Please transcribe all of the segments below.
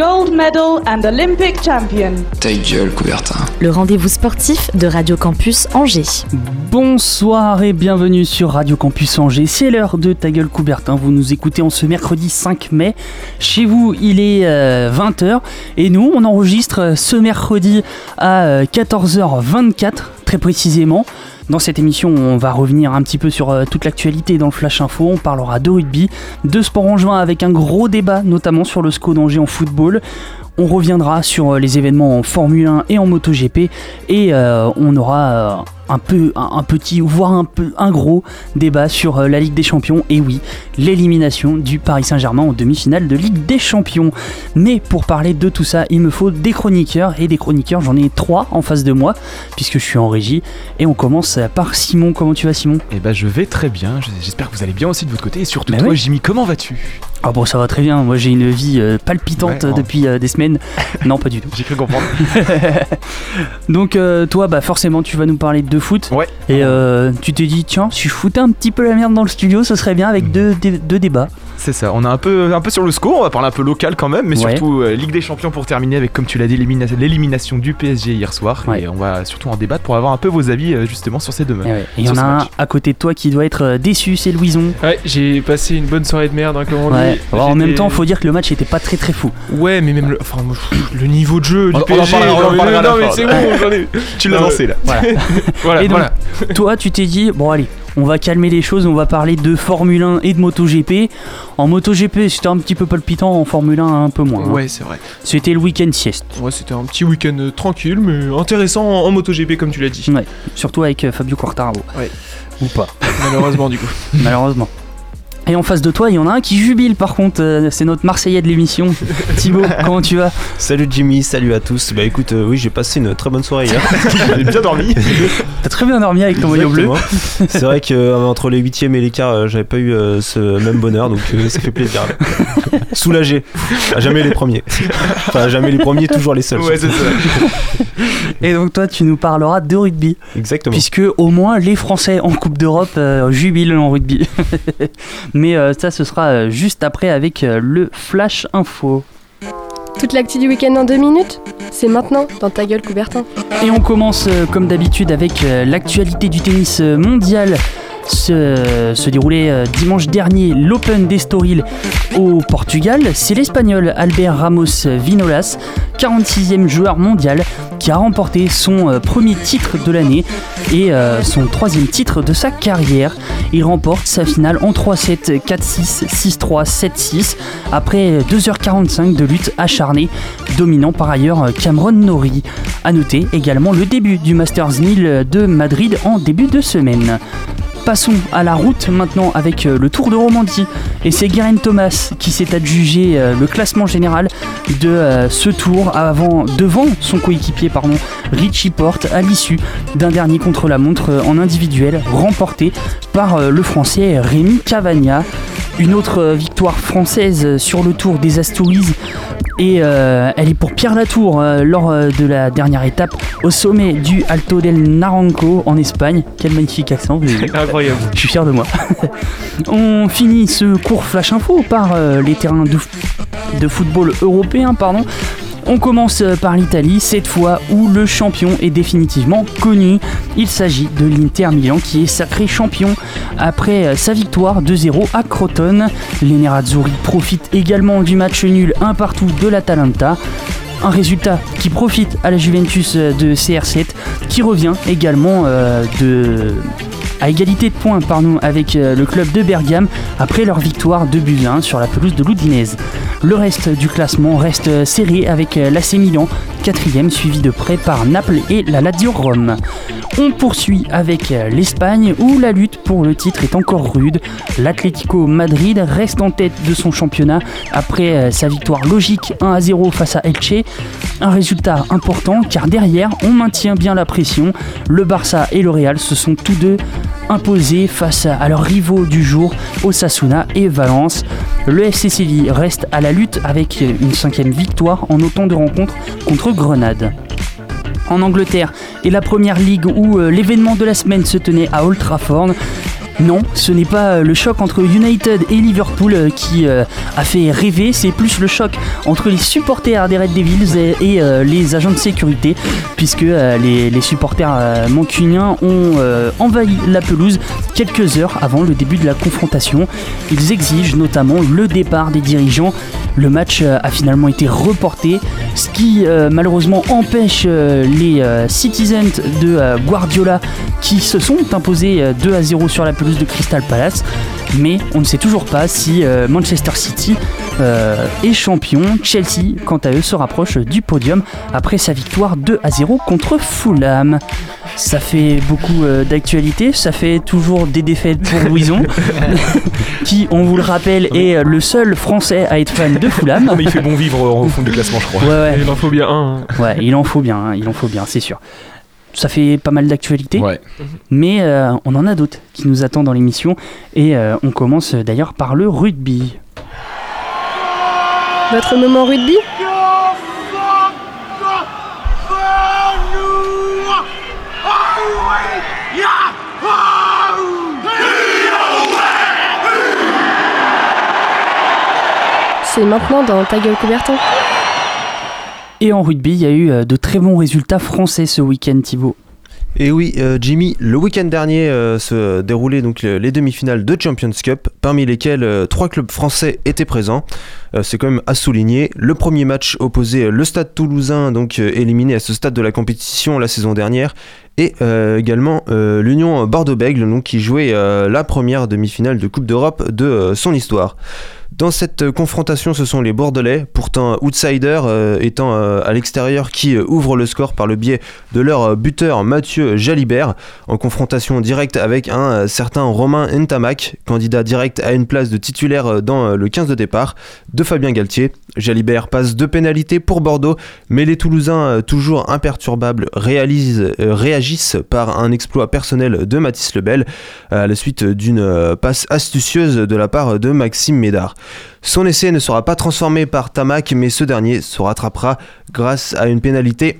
Gold medal and Olympic champion. Ta gueule, Coubertin. le rendez-vous sportif de Radio Campus Angers. Bonsoir et bienvenue sur Radio Campus Angers. C'est l'heure de Ta gueule Coubertin. Vous nous écoutez en ce mercredi 5 mai. Chez vous, il est 20h et nous, on enregistre ce mercredi à euh, 14h24 très précisément. Dans cette émission, on va revenir un petit peu sur euh, toute l'actualité dans le Flash Info. On parlera de rugby, de sport en juin avec un gros débat, notamment sur le SCO d'Angers en football. On reviendra sur euh, les événements en Formule 1 et en MotoGP et euh, on aura un peu un, un petit voire un peu un gros débat sur euh, la Ligue des Champions. Et oui, l'élimination du Paris Saint-Germain en demi-finale de Ligue des Champions. Mais pour parler de tout ça, il me faut des chroniqueurs. Et des chroniqueurs, j'en ai trois en face de moi puisque je suis en régie. Et on commence par Simon. Comment tu vas Simon? Eh ben je vais très bien, j'espère que vous allez bien aussi de votre côté. Et surtout Bah toi oui. Jimmy, comment vas-tu? Ah bon, ça va très bien. Moi j'ai une vie euh, palpitante Ouais, depuis euh, des semaines. Non, pas du tout. J'ai cru comprendre. Donc euh, toi, bah forcément, tu vas nous parler de foot. Ouais. Et euh, tu t'es dit, tiens, si je foutais un petit peu la merde dans le studio, ce serait bien avec deux, deux, deux débats. C'est ça, on est un peu, un peu sur le score, on va parler un peu local quand même, mais Ouais. surtout euh, Ligue des Champions pour terminer avec, comme tu l'as dit, l'élimina- l'élimination du PSG hier soir. Ouais. Et on va surtout en débattre pour avoir un peu vos avis justement sur ces deux matchs. Et il y en a un à côté de toi qui doit être déçu, c'est Louison. Ouais, j'ai passé une bonne soirée de merde, hein, comme on Ouais. dit. Alors, en même temps, faut dire que le match était pas très très fou. Ouais, mais même le, enfin, moi, pff, le niveau de jeu du On- on en parlera- on parlera non, mais c'est bon, ai. Tu l'as lancé là. Voilà. Voilà, Et donc, voilà. toi, tu t'es dit, bon allez, on va calmer les choses, on va parler de Formule 1 et de MotoGP. En MotoGP, c'était un petit peu palpitant, en Formule 1, un peu moins. hein. Ouais, c'est vrai. C'était le week-end sieste. Ouais, c'était un petit week-end euh, tranquille, mais intéressant en, en MotoGP, comme tu l'as dit. Ouais. Surtout avec euh, Fabio Quartararo. Ouais. Ou pas. Malheureusement, du coup. malheureusement. Et en face de toi, il y en a un qui jubile par contre, euh, c'est notre Marseillais de l'émission. Thibaut, comment tu vas Salut Jimmy, salut à tous. Bah écoute, euh, oui, j'ai passé une très bonne soirée hier. J'ai bien dormi. T'as très bien dormi avec ton maillot bleu. C'est vrai que euh, les huitièmes et les quarts, euh, j'avais pas eu euh, ce même bonheur, donc euh, ça fait plaisir. Soulagé. À jamais les premiers. Enfin, jamais les premiers, toujours les seuls. Ouais, c'est ça. Et donc toi, tu nous parleras de rugby, Exactement. puisque au moins les Français en Coupe d'Europe euh, jubilent en rugby. Mais euh, ça, ce sera euh, juste après avec euh, le Flash Info. Toute l'actu du week-end en deux minutes C'est maintenant dans ta gueule Coubertin. Et on commence euh, comme d'habitude avec euh, l'actualité du tennis mondial. Se, se déroulait euh, dimanche dernier l'Open d'Estoril au Portugal. C'est l'Espagnol Albert Ramos Vinolas, 46e joueur mondial, qui a remporté son euh, premier titre de l'année et euh, son troisième titre de sa carrière. Il remporte sa finale en 3-7, 4-6, 6-3, 7-6 après 2h45 de lutte acharnée, dominant par ailleurs euh, Cameron Norrie. A noter également le début du Masters 1000 de Madrid en début de semaine. Passons à la route maintenant avec euh, le Tour de Romandie et c'est Guerin Thomas qui s'est adjugé euh, le classement général de euh, ce tour avant, devant son coéquipier pardon, Richie Porte à l'issue d'un dernier contre-la-montre en individuel remporté par le français Rémi Cavagna. Une autre victoire française sur le Tour des Astouries et euh, elle est pour Pierre Latour euh, lors euh, de la dernière étape au sommet du Alto del Naranco en Espagne. Quel magnifique accent, vous avez Incroyable. je suis fier de moi. On finit ce court flash info par euh, les terrains de, de football européen, pardon. On commence par l'Italie, cette fois où le champion est définitivement connu. Il s'agit de l'Inter Milan qui est sacré champion après sa victoire 2-0 à Crotone. Les profitent également du match nul un partout de l'Atalanta. Un résultat qui profite à la Juventus de CR7 qui revient également euh, de à égalité de points pardon, avec euh, le club de Bergame après leur victoire de but 1 sur la pelouse de l'Udinese. Le reste du classement reste euh, serré avec euh, l'AC Milan, quatrième, suivi de près par Naples et la Lazio Rome. On poursuit avec l'Espagne où la lutte pour le titre est encore rude. L'Atlético Madrid reste en tête de son championnat après sa victoire logique 1 à 0 face à Elche. Un résultat important car derrière on maintient bien la pression. Le Barça et le Real se sont tous deux imposés face à leurs rivaux du jour, Osasuna et Valence. Le FC Séville reste à la lutte avec une cinquième victoire en autant de rencontres contre Grenade en Angleterre et la première ligue où euh, l'événement de la semaine se tenait à Old Trafford. Non, ce n'est pas euh, le choc entre United et Liverpool euh, qui a fait rêver, c'est plus le choc entre les supporters des Red Devils et, les agents de sécurité, puisque les, supporters mancuniens ont envahi la pelouse quelques heures avant le début de la confrontation. Ils exigent notamment le départ des dirigeants le match euh, a finalement été reporté, ce qui euh, malheureusement empêche euh, les Citizens de Guardiola qui se sont imposés 2 à 0 sur la pelouse de Crystal Palace. Mais on ne sait toujours pas si Manchester City est champion. Chelsea, quant à eux, se rapproche du podium après sa victoire 2 à 0 contre Fulham. Ça fait beaucoup d'actualité, ça fait toujours des défaites pour Louison, qui, on vous le rappelle, est le seul français à être fan de Fulham. mais il fait bon vivre au fond du classement, je crois. Ouais, Il en faut bien un. Hein. Ouais, il en faut bien, hein, il en faut bien, c'est sûr. Ça fait pas mal d'actualités, ouais. mais euh, on en a d'autres qui nous attendent dans l'émission. Et euh, on commence d'ailleurs par le rugby. Votre moment rugby? C'est maintenant dans Ta gueule Coubertin. Et en rugby, il y a eu euh, de très bons résultats français ce week-end, Thibaut. Et oui, euh, Jimmy, le week-end dernier euh, se déroulaient donc les demi-finales de Champions Cup, parmi lesquelles trois clubs français étaient présents. C'est quand même à souligner. Le premier match opposait le Stade Toulousain, donc éliminé à ce stade de la compétition la saison dernière, et également l'Union Bordeaux-Bègle, donc qui jouait la première demi-finale de Coupe d'Europe de son histoire. Dans cette euh, confrontation, ce sont les Bordelais, pourtant outsiders, euh, étant euh, à l'extérieur, qui ouvrent le score par le biais de leur buteur Mathieu Jalibert, en confrontation directe avec un certain Romain Ntamak, candidat direct à une place de titulaire dans le 15 de départ, de Fabien Galtier. Jalibert passe deux pénalités pour Bordeaux, mais les Toulousains, toujours imperturbables, réagissent par un exploit personnel de Mathis Lebel, à la suite d'une passe astucieuse de la part de Maxime Médard. Son essai ne sera pas transformé par Tamak, mais ce dernier se rattrapera grâce à une pénalité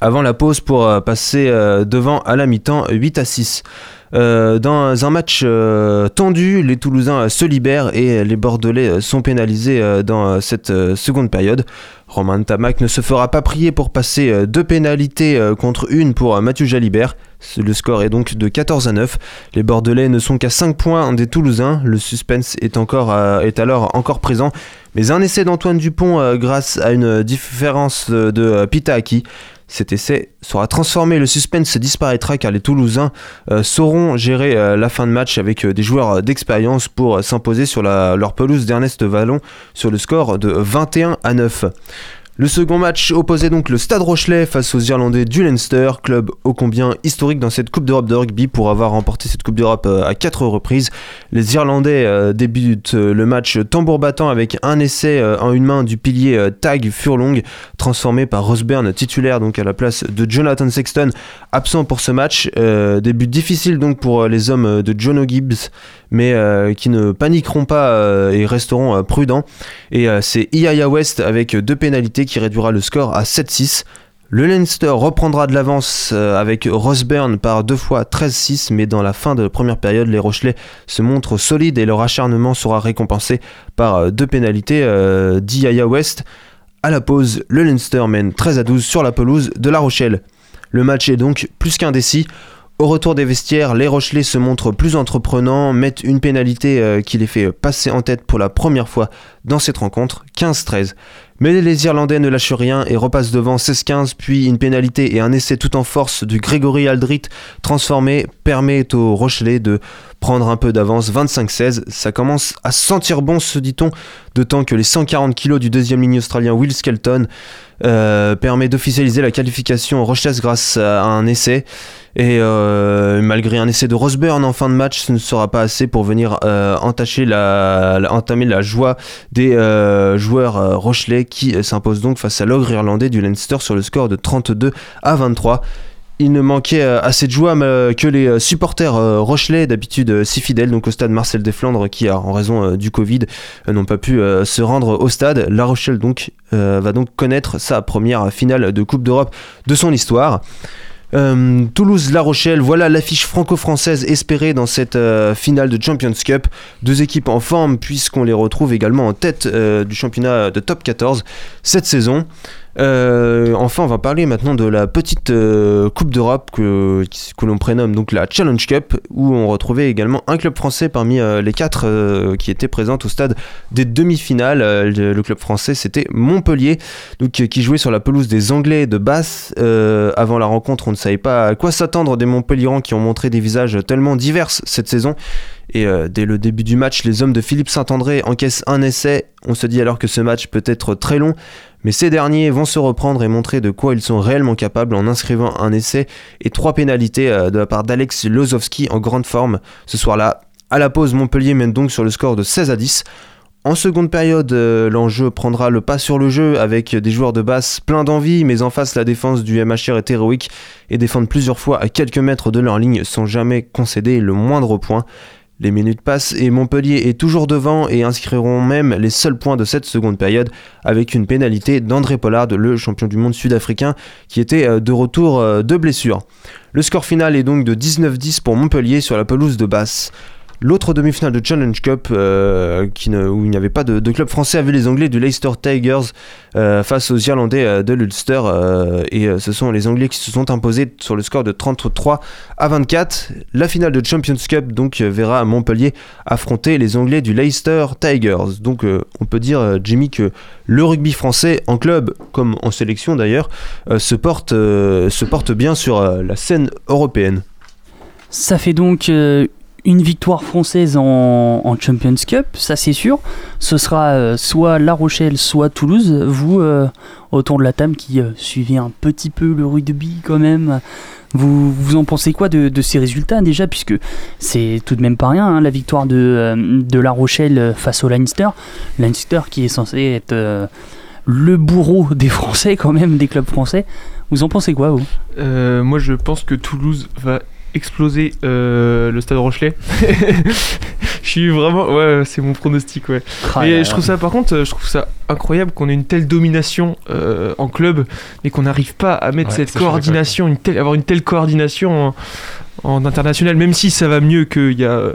avant la pause pour euh, passer euh, devant à la mi-temps 8 à 6. Euh, dans un match tendu, les Toulousains se libèrent et les Bordelais sont pénalisés dans cette seconde période. Romain Tamac ne se fera pas prier pour passer deux pénalités contre une pour Mathieu Jalibert. Le score est donc de 14 à 9. Les Bordelais ne sont qu'à 5 points des Toulousains. Le suspense est, encore, est alors encore présent. Mais un essai d'Antoine Dupont grâce à une différence de Pitaaki cet essai sera transformé, le suspense disparaîtra car les Toulousains sauront gérer la fin de match avec des joueurs d'expérience pour s'imposer sur leur pelouse d'Ernest Vallon sur le score de 21 à 9. Le second match opposait donc le Stade Rochelet face aux Irlandais du Leinster, club ô combien historique dans cette Coupe d'Europe de rugby pour avoir remporté cette Coupe d'Europe euh, à quatre reprises. Les Irlandais euh, débutent euh, le match tambour battant avec un essai en une main du pilier Tag Furlong, transformé par Rosberg titulaire donc à la place de Jonathan Sexton, absent pour ce match. début difficile donc pour les hommes de John Gibbs mais qui ne paniqueront pas et resteront prudents. Et c'est Iaya West avec deux pénalités qui réduira le score à 7-6. Le Leinster reprendra de l'avance avec Rosburn par deux fois 13-6, mais dans la fin de la première période, les Rochelais se montrent solides et leur acharnement sera récompensé par deux pénalités d'Iaya West. À la pause, le Leinster mène 13 à 12 sur la pelouse de La Rochelle. Le match est donc plus qu'indécis. Au retour des vestiaires, les Rochelais se montrent plus entreprenants, mettent une pénalité euh, qui les fait passer en tête pour la première fois dans cette rencontre, 15-13. Mais les Irlandais ne lâchent rien et repassent devant 16-15, puis une pénalité et un essai tout en force du Grégory Aldrit transformé permet aux Rochelais de prendre un peu d'avance, 25-16. Ça commence à sentir bon, se dit-on, temps que les 140 kg du deuxième ligne australien Will Skelton euh, permet d'officialiser la qualification rochelaise grâce à un essai. Et euh, malgré un essai de Roseburn en fin de match, ce ne sera pas assez pour venir euh, entamer la joie des joueurs rochelais qui s'imposent donc face à l'ogre irlandais du Leinster sur le score de 32 à 23 il ne manquait assez de joie que les supporters rochelais, d'habitude si fidèles, donc au stade Marcel Desflandres, qui, en raison du Covid, n'ont pas pu se rendre au stade. La Rochelle va donc connaître sa première finale de Coupe d'Europe de son histoire. Toulouse-La Rochelle, voilà l'affiche franco-française espérée dans cette finale de Champions Cup. Deux équipes en forme puisqu'on les retrouve également en tête du championnat de top 14 cette saison. Euh, enfin, on va parler maintenant de la petite euh, Coupe d'Europe que, l'on prénomme donc la Challenge Cup, où on retrouvait également un club français parmi euh, les quatre qui étaient présents au stade des demi-finales. le club français, c'était Montpellier, donc, qui jouait sur la pelouse des Anglais de Basse. avant la rencontre, on ne savait pas à quoi s'attendre des Montpellierans qui ont montré des visages tellement divers cette saison. Et dès le début du match, les hommes de Philippe Saint-André encaissent un essai. On se dit alors que ce match peut être très long, mais ces derniers vont se reprendre et montrer de quoi ils sont réellement capables en inscrivant un essai et trois pénalités euh, de la part d'Alex Lozowski en grande forme ce soir-là. À la pause, Montpellier mène donc sur le score de 16 à 10. En seconde période, euh, l'enjeu prendra le pas sur le jeu avec des joueurs de basse plein d'envie, mais en face la défense du MHR est héroïque et défendent plusieurs fois à quelques mètres de leur ligne sans jamais concéder le moindre point. Les minutes passent et Montpellier est toujours devant et inscriront même les seuls points de cette seconde période avec une pénalité d'André Pollard, le champion du monde sud-africain, qui était euh, de retour euh, de blessure. Le score final est donc de 19-10 pour Montpellier sur la pelouse de Basse. L'autre demi-finale de Challenge Cup, euh, où il n'y avait pas de, club français, avait les Anglais du Leicester Tigers euh, face aux Irlandais euh, de l'Ulster. et ce sont les Anglais qui se sont imposés sur le score de 33 à 24. La finale de Champions Cup donc verra Montpellier affronter les Anglais du Leicester Tigers. Donc on peut dire, Jimmy, que le rugby français en club, comme en sélection d'ailleurs, se, porte, se porte bien sur la scène européenne. Ça fait donc une victoire française en, Champions Cup, ça c'est sûr. Ce sera euh, soit La Rochelle, soit Toulouse. Vous, euh, autour de la table qui euh, suivez un petit peu le rugby quand même, vous, vous en pensez quoi de, ces résultats déjà? Puisque c'est tout de même pas rien, hein, la victoire de, de, La Rochelle face au Leinster. Leinster qui est censé être le bourreau des Français quand même, des clubs français. Vous en pensez quoi vous? Moi je pense que Toulouse va exploser euh, le stade Rochelet. je suis vraiment. Ouais, c'est mon pronostic, ouais. Ah et je trouve ça, par contre, je trouve ça incroyable qu'on ait une telle domination euh, en club, mais qu'on n'arrive pas à mettre cette coordination, une telle, avoir une telle coordination en, international, même si ça va mieux qu'il y a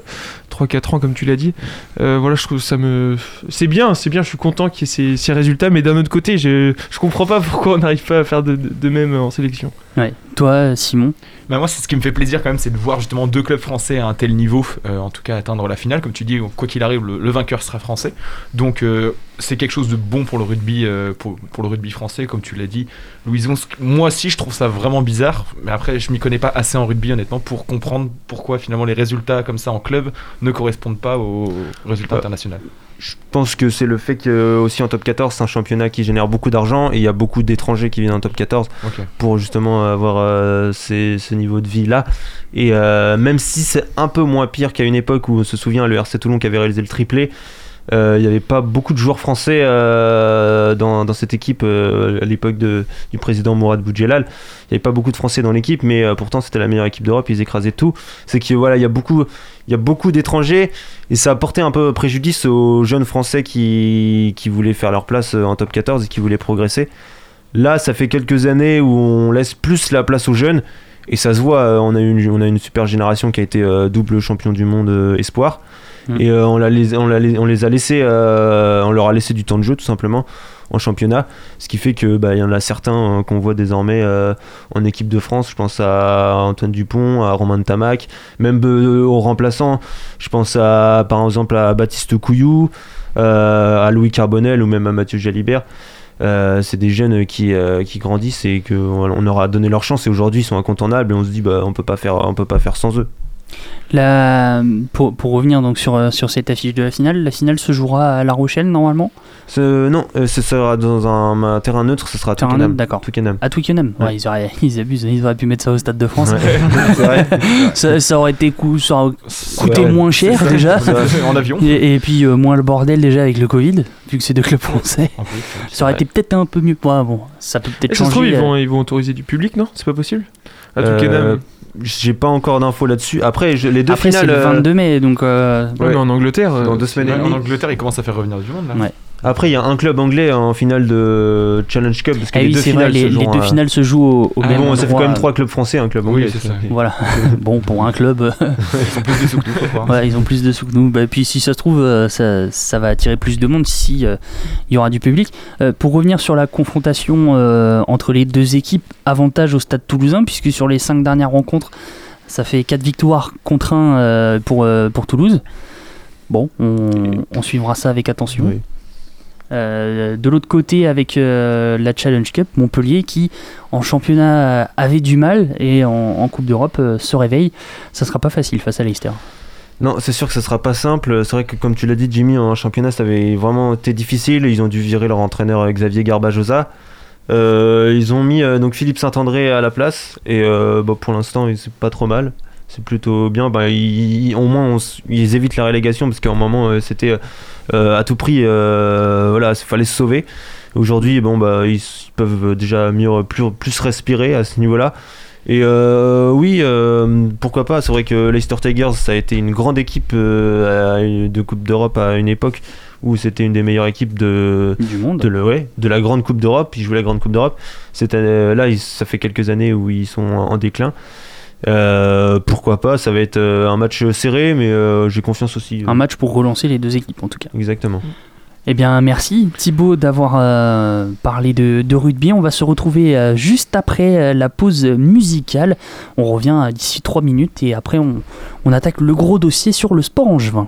3-4 ans, comme tu l'as dit. Euh, voilà, je trouve ça me. C'est bien, c'est bien, je suis content qu'il y ait ces, résultats, mais d'un autre côté, je, je comprends pas pourquoi on n'arrive pas à faire de, de, même en sélection. Ouais. Toi, Simon? Bah moi, c'est ce qui me fait plaisir quand même, c'est de voir justement deux clubs français à un tel niveau, euh, en tout cas atteindre la finale. Comme tu dis, quoi qu'il arrive, le, vainqueur sera français. Donc euh, c'est quelque chose de bon pour le rugby, pour, pour, le rugby français, comme tu l'as dit. Louison, moi aussi, je trouve ça vraiment bizarre. Mais après, je m'y connais pas assez en rugby, honnêtement, pour comprendre pourquoi finalement les résultats comme ça en club ne correspondent pas aux résultats internationaux. Je pense que c'est le fait que aussi en top 14, c'est un championnat qui génère beaucoup d'argent et il y a beaucoup d'étrangers qui viennent en top 14 pour justement avoir euh, ce niveau de vie là. Et euh, même si c'est un peu moins pire qu'à une époque où on se souvient le RC Toulon qui avait réalisé le triplé, euh, il n'y avait pas beaucoup de joueurs français euh, dans, cette équipe euh, à l'époque du président Mourad Boudjelal. Il n'y avait pas beaucoup de Français dans l'équipe, mais pourtant c'était la meilleure équipe d'Europe. Ils écrasaient tout. C'est qu'il y a beaucoup, beaucoup d'étrangers et ça a porté un peu préjudice aux jeunes Français qui, voulaient faire leur place en top 14 et qui voulaient progresser. Là, ça fait quelques années où on laisse plus la place aux jeunes et ça se voit. On a une super génération qui a été double champion du monde espoir. Mm. Et euh, on, les, a laissés, euh, on leur a laissé du temps de jeu tout simplement en championnat, ce qui fait que bah, y en a certains euh, qu'on voit désormais en équipe de France. Je pense à Antoine Dupont, à Romain de Tamac, même aux remplaçants. Je pense à par exemple à Baptiste Couillou, à Louis Carbonel ou même à Mathieu Jalibert. Euh, c'est des jeunes qui, euh, grandissent et qu'on on aura donné leur chance et aujourd'hui ils sont incontournables et on se dit bah on peut peut pas faire sans eux. La, pour, pour revenir donc sur, euh, sur cette affiche de la finale, la finale se jouera à La Rochelle normalement? Ce- non, euh, ce sera dans un, un terrain neutre, ce sera à Terrain Twickenham. d'accord. À Twickenham? Ouais. ouais, ils, auraient, ils abusent, ils auraient pu mettre ça au Stade de France. Ouais, ça, ça aurait été coût, ça aurait coûté moins cher déjà. En avion. Et, et puis euh, moins le bordel déjà avec le Covid, vu que c'est deux clubs français. Ça aurait été peut-être un peu mieux. Ouais, bon, ça peut peut-être Et ça se changer. trouve, ils euh, vont, ils vont autoriser du public, non? C'est pas possible? À Euh, Twickenham J'ai pas encore d'infos là-dessus. Après, je- les deux Après, c'est finales. le euh, 22 mai, donc. euh, Ouais, mais en Angleterre. euh, dans deux semaines Ouais, en. Angleterre, ils commencent à faire revenir du monde là. Après, il y a un club anglais en finale de Challenge Cup parce que Ah les oui, deux c'est vrai, finales les, les deux à- finales se jouent au, au Ah même bon, ça fait quand même trois clubs français, un club anglais. Oui, c'est ça. Voilà. bon, pour un club. Ils ont plus de sous que nous, quoi. Ouais, ils ont plus de sous que nous. Bah, puis si ça se trouve, euh, ça, ça va attirer plus de monde si euh, il y aura du public. Euh, pour revenir sur la confrontation euh, entre les deux équipes, avantage au Stade Toulousain, puisque sur les cinq dernières rencontres, ça fait 4 victoires contre 1 pour, euh, pour Toulouse. Bon, on, on suivra ça avec attention. Oui. Euh, de l'autre côté, avec euh, la Challenge Cup, Montpellier qui en championnat euh, avait du mal et en, Coupe d'Europe se réveille. Ça sera pas facile face à Leicester. Non, c'est sûr que ça sera pas simple. C'est vrai que comme tu l'as dit, Jimmy, en championnat, ça avait vraiment été difficile. Ils ont dû virer leur entraîneur Xavier Garbajosa. Ils ont mis donc Philippe Saint-André à la place et bah, pour l'instant, c'est pas trop mal. C'est plutôt bien. Bah, ils- au moins, on ils évitent la relégation parce qu'à un moment, euh, c'était euh, à tout prix. euh, voilà, il fallait se sauver. Aujourd'hui, bon, bah, ils, peuvent déjà mieux, plus, plus respirer à ce niveau-là. Et euh, oui, pourquoi pas. C'est vrai que Leicester Tigers, ça a été une grande équipe de Coupe d'Europe à une époque où c'était une des meilleures équipes de, Du monde. de, le, ouais, de la grande Coupe d'Europe. Ils jouaient la grande Coupe d'Europe. Là, ils- ça fait quelques années où ils sont en, en déclin. Euh, pourquoi pas Ça va être euh, un match serré, mais euh, j'ai confiance aussi. euh, Un match pour relancer les deux équipes en tout cas. Exactement. Eh bien, merci Thibaut d'avoir euh, parlé de, de rugby. On va se retrouver euh, juste après euh, la pause musicale. On revient euh, d'ici 3 minutes et après on, on attaque le gros dossier sur le sport angevin.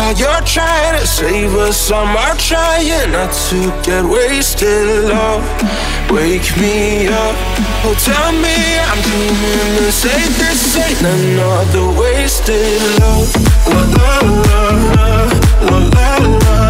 while you're trying to save us. I'm trying not to get wasted. Love, wake me up. Oh, tell me I'm dreaming same. This ain't another wasted love. La la la la la la la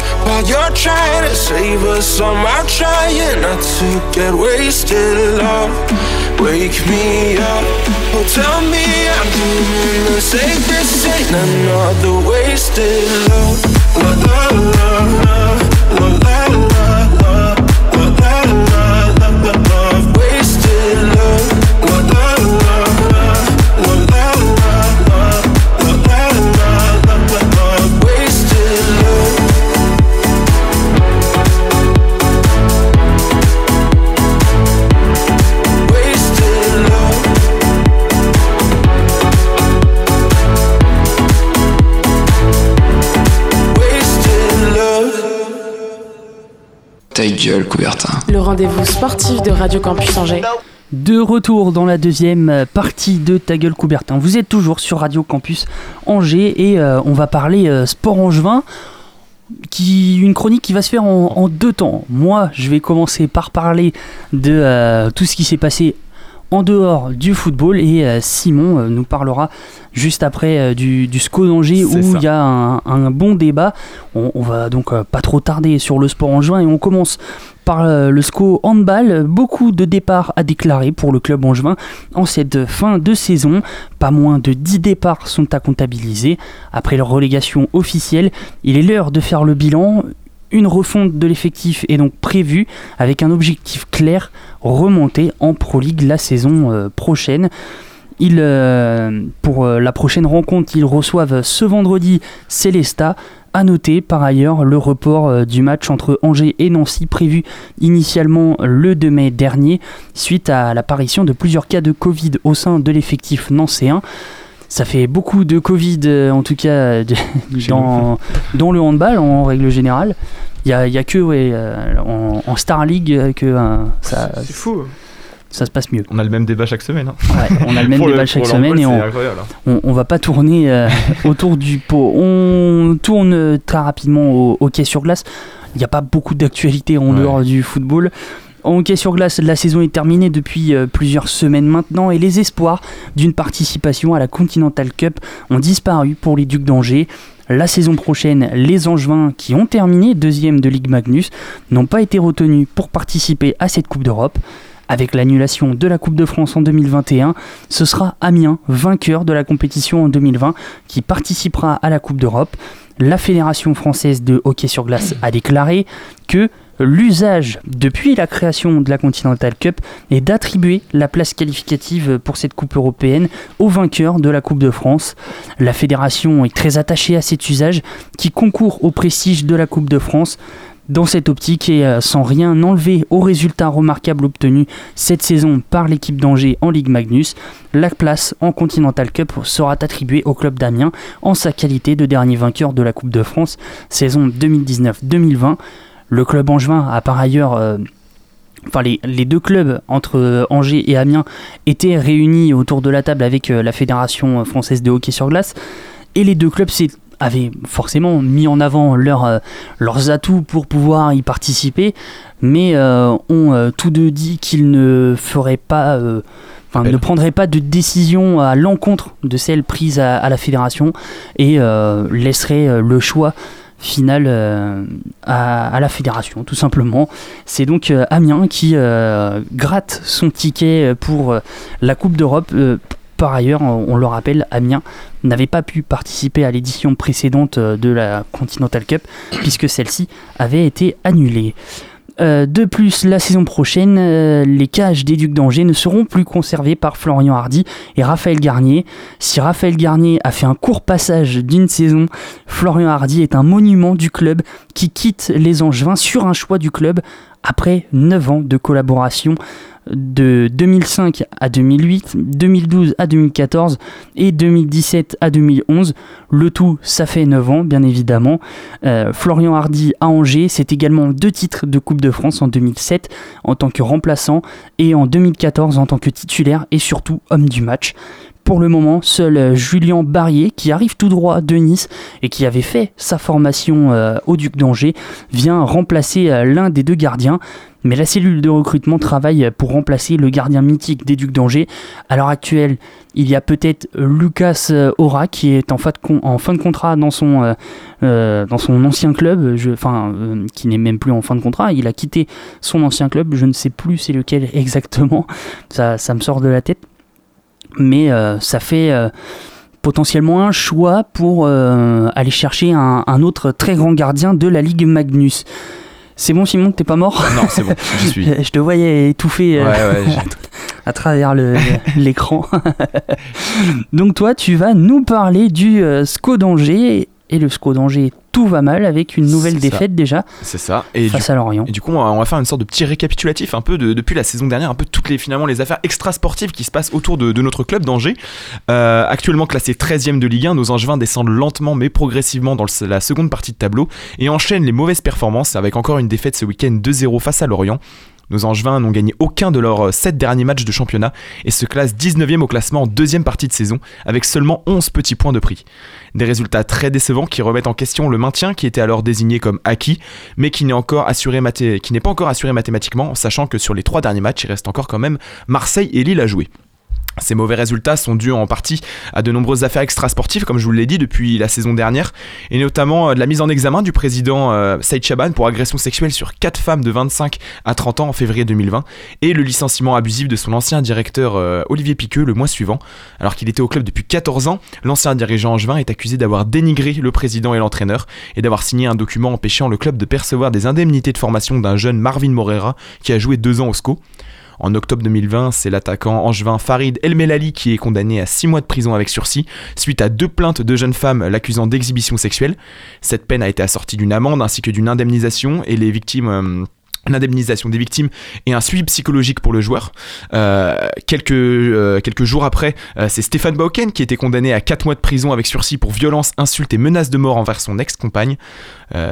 while you're trying to save us. I'm out trying not to get wasted. Love, wake me up. Oh, tell me I'm dreaming the. This ain't another wasted love. La la la rendez-vous sportif de Radio Campus Angers. De retour dans la deuxième partie de Ta gueule Coubertin. Vous êtes toujours sur Radio Campus Angers et euh, on va parler euh, sport angevin. qui, une chronique qui va se faire en, deux temps. Moi, je vais commencer par parler de euh, tout ce qui s'est passé en dehors du football et euh, Simon euh, nous parlera juste après du, du SCO d'Angers où il y a un, bon débat. On, on va donc pas trop tarder sur le sport en juin et on commence par le SCO handball. Beaucoup de départs à déclarer pour le club angevin en cette fin de saison. Pas moins de 10 départs sont à comptabiliser. Après leur relégation officielle, il est l'heure de faire le bilan. Une refonte de l'effectif est donc prévue avec un objectif clair, remonter en Pro League la saison euh, prochaine. Euh, pour euh, la prochaine rencontre, ils reçoivent ce vendredi Célesta a noter par ailleurs le report du match entre Angers et Nancy prévu initialement le 2 mai dernier suite à l'apparition de plusieurs cas de Covid au sein de l'effectif nancéen. Ça fait beaucoup de Covid euh, en tout cas dans, dans, le handball en règle générale. Il n'y a, y a, que ouais, euh, en, Star League que ça... C'est fou ça se passe mieux. On a le même débat chaque semaine. Hein. Ouais, on a le même débat chaque semaine et hein. on, on, va pas tourner euh, autour du pot. On tourne très rapidement au hockey sur glace. Il n'y a pas beaucoup d'actualité en dehors du football. En hockey sur glace, la saison est terminée depuis euh, plusieurs semaines maintenant et les espoirs d'une participation à la Continental Cup ont disparu pour les Ducs d'Angers. La saison prochaine, les Angevins qui ont terminé deuxième de Ligue Magnus n'ont pas été retenus pour participer à cette Coupe d'Europe. Avec l'annulation de la Coupe de France en 2021, ce sera Amiens, vainqueur de la compétition en 2020, qui participera à la Coupe d'Europe. La Fédération française de hockey sur glace a déclaré que l'usage depuis la création de la Continental Cup est d'attribuer la place qualificative pour cette Coupe européenne au vainqueur de la Coupe de France. La fédération est très attachée à cet usage qui concourt au prestige de la Coupe de France. Dans cette optique et euh, sans rien enlever aux résultats remarquables obtenus cette saison par l'équipe d'Angers en Ligue Magnus, la place en Continental Cup sera attribuée au club d'Amiens en sa qualité de dernier vainqueur de la Coupe de France saison 2019-2020. Le club angevin a par ailleurs... Euh, enfin les, deux clubs entre euh, Angers et Amiens étaient réunis autour de la table avec la Fédération française de hockey sur glace. Et les deux clubs avaient forcément mis en avant euh, leurs atouts pour pouvoir y participer, mais euh, ont euh, tous deux dit qu'ils ne feraient pas, enfin ne prendraient pas de décision à l'encontre de celle prise à, la fédération et laisseraient le choix final à, à, la fédération, tout simplement. C'est donc Amiens qui gratte son ticket pour la Coupe d'Europe par ailleurs, on le rappelle, Amiens n'avait pas pu participer à l'édition précédente euh, de la Continental Cup puisque celle-ci avait été annulée. Euh, de plus, la saison prochaine, euh, les cages des Ducs d'Angers ne seront plus conservées par Florian Hardy et Raphaël Garnier. Si Raphaël Garnier a fait un court passage d'une saison, Florian Hardy est un monument du club qui quitte les Angevins sur un choix du club après 9 ans de collaboration de 2005 à 2008, 2012 à 2014 et 2017 à 2011. Le tout, ça fait 9 ans, bien évidemment. Euh, Florian Hardy à Angers, c'est également deux titres de Coupe de France en 2007 en tant que remplaçant et en 2014 en tant que titulaire et surtout homme du match. Pour le moment, seul euh, Julien Barrier, qui arrive tout droit de Nice et qui avait fait sa formation euh, au Duc d'Angers, vient remplacer l'un des deux gardiens. Mais la cellule de recrutement travaille pour remplacer le gardien mythique des Ducs d'Angers. À l'heure actuelle, il y a peut-être Lucas Aura qui est en fin de, contrat dans son, euh, euh, ancien club, enfin euh, qui n'est même plus en fin de contrat, il a quitté son ancien club, je ne sais plus c'est lequel exactement, ça, ça me sort de la tête, mais ça fait potentiellement un choix pour aller chercher un, un, autre très grand gardien de la Ligue Magnus. C'est bon, Simon, t'es pas mort Non, c'est bon, j'y suis. Je te voyais étouffé euh, à travers l'écran. Donc, toi, tu vas nous parler du euh, SCO d'Angers. Et le SCO d'Angers tout va mal avec une nouvelle défaite déjà. C'est ça. Et face à Lorient. Et du coup, on va, faire une sorte de petit récapitulatif un peu de, depuis la saison dernière, un peu toutes les finalement les affaires extra sportives qui se passent autour de, notre club d'Angers. Euh, actuellement classé 13e de Ligue 1, nos Angevins descendent lentement mais progressivement dans la seconde partie de tableau et enchaînent les mauvaises performances avec encore une défaite ce week-end 2-0 face à Lorient. Nos Angevins n'ont gagné aucun de leurs 7 derniers matchs de championnat et se classent 19e au classement en deuxième partie de saison avec seulement 11 petits points de prix. Des résultats très décevants qui remettent en question le maintien qui était alors désigné comme acquis, mais qui n'est pas encore assuré mathématiquement, sachant que sur les trois derniers matchs, il reste encore quand même Marseille et Lille à jouer. Ces mauvais résultats sont dus en partie à de nombreuses affaires extrasportives, comme je vous l'ai dit depuis la saison dernière, et notamment euh, de la mise en examen du président euh, Saïd Chaban pour agression sexuelle sur 4 femmes de 25 à 30 ans en février 2020, et le licenciement abusif de son ancien directeur euh, Olivier Piqueux le mois suivant. Alors qu'il était au club depuis 14 ans, l'ancien dirigeant angevin est accusé d'avoir dénigré le président et l'entraîneur, et d'avoir signé un document empêchant le club de percevoir des indemnités de formation d'un jeune Marvin Morera qui a joué deux ans au SCO. En octobre 2020, c'est l'attaquant angevin Farid El Melali qui est condamné à 6 mois de prison avec sursis suite à deux plaintes de jeunes femmes l'accusant d'exhibition sexuelle. Cette peine a été assortie d'une amende ainsi que d'une indemnisation et les victimes euh, l'indemnisation des victimes et un suivi psychologique pour le joueur. Euh, quelques, euh, quelques jours après, euh, c'est Stéphane Bauken qui était condamné à 4 mois de prison avec sursis pour violence, insulte et menace de mort envers son ex-compagne.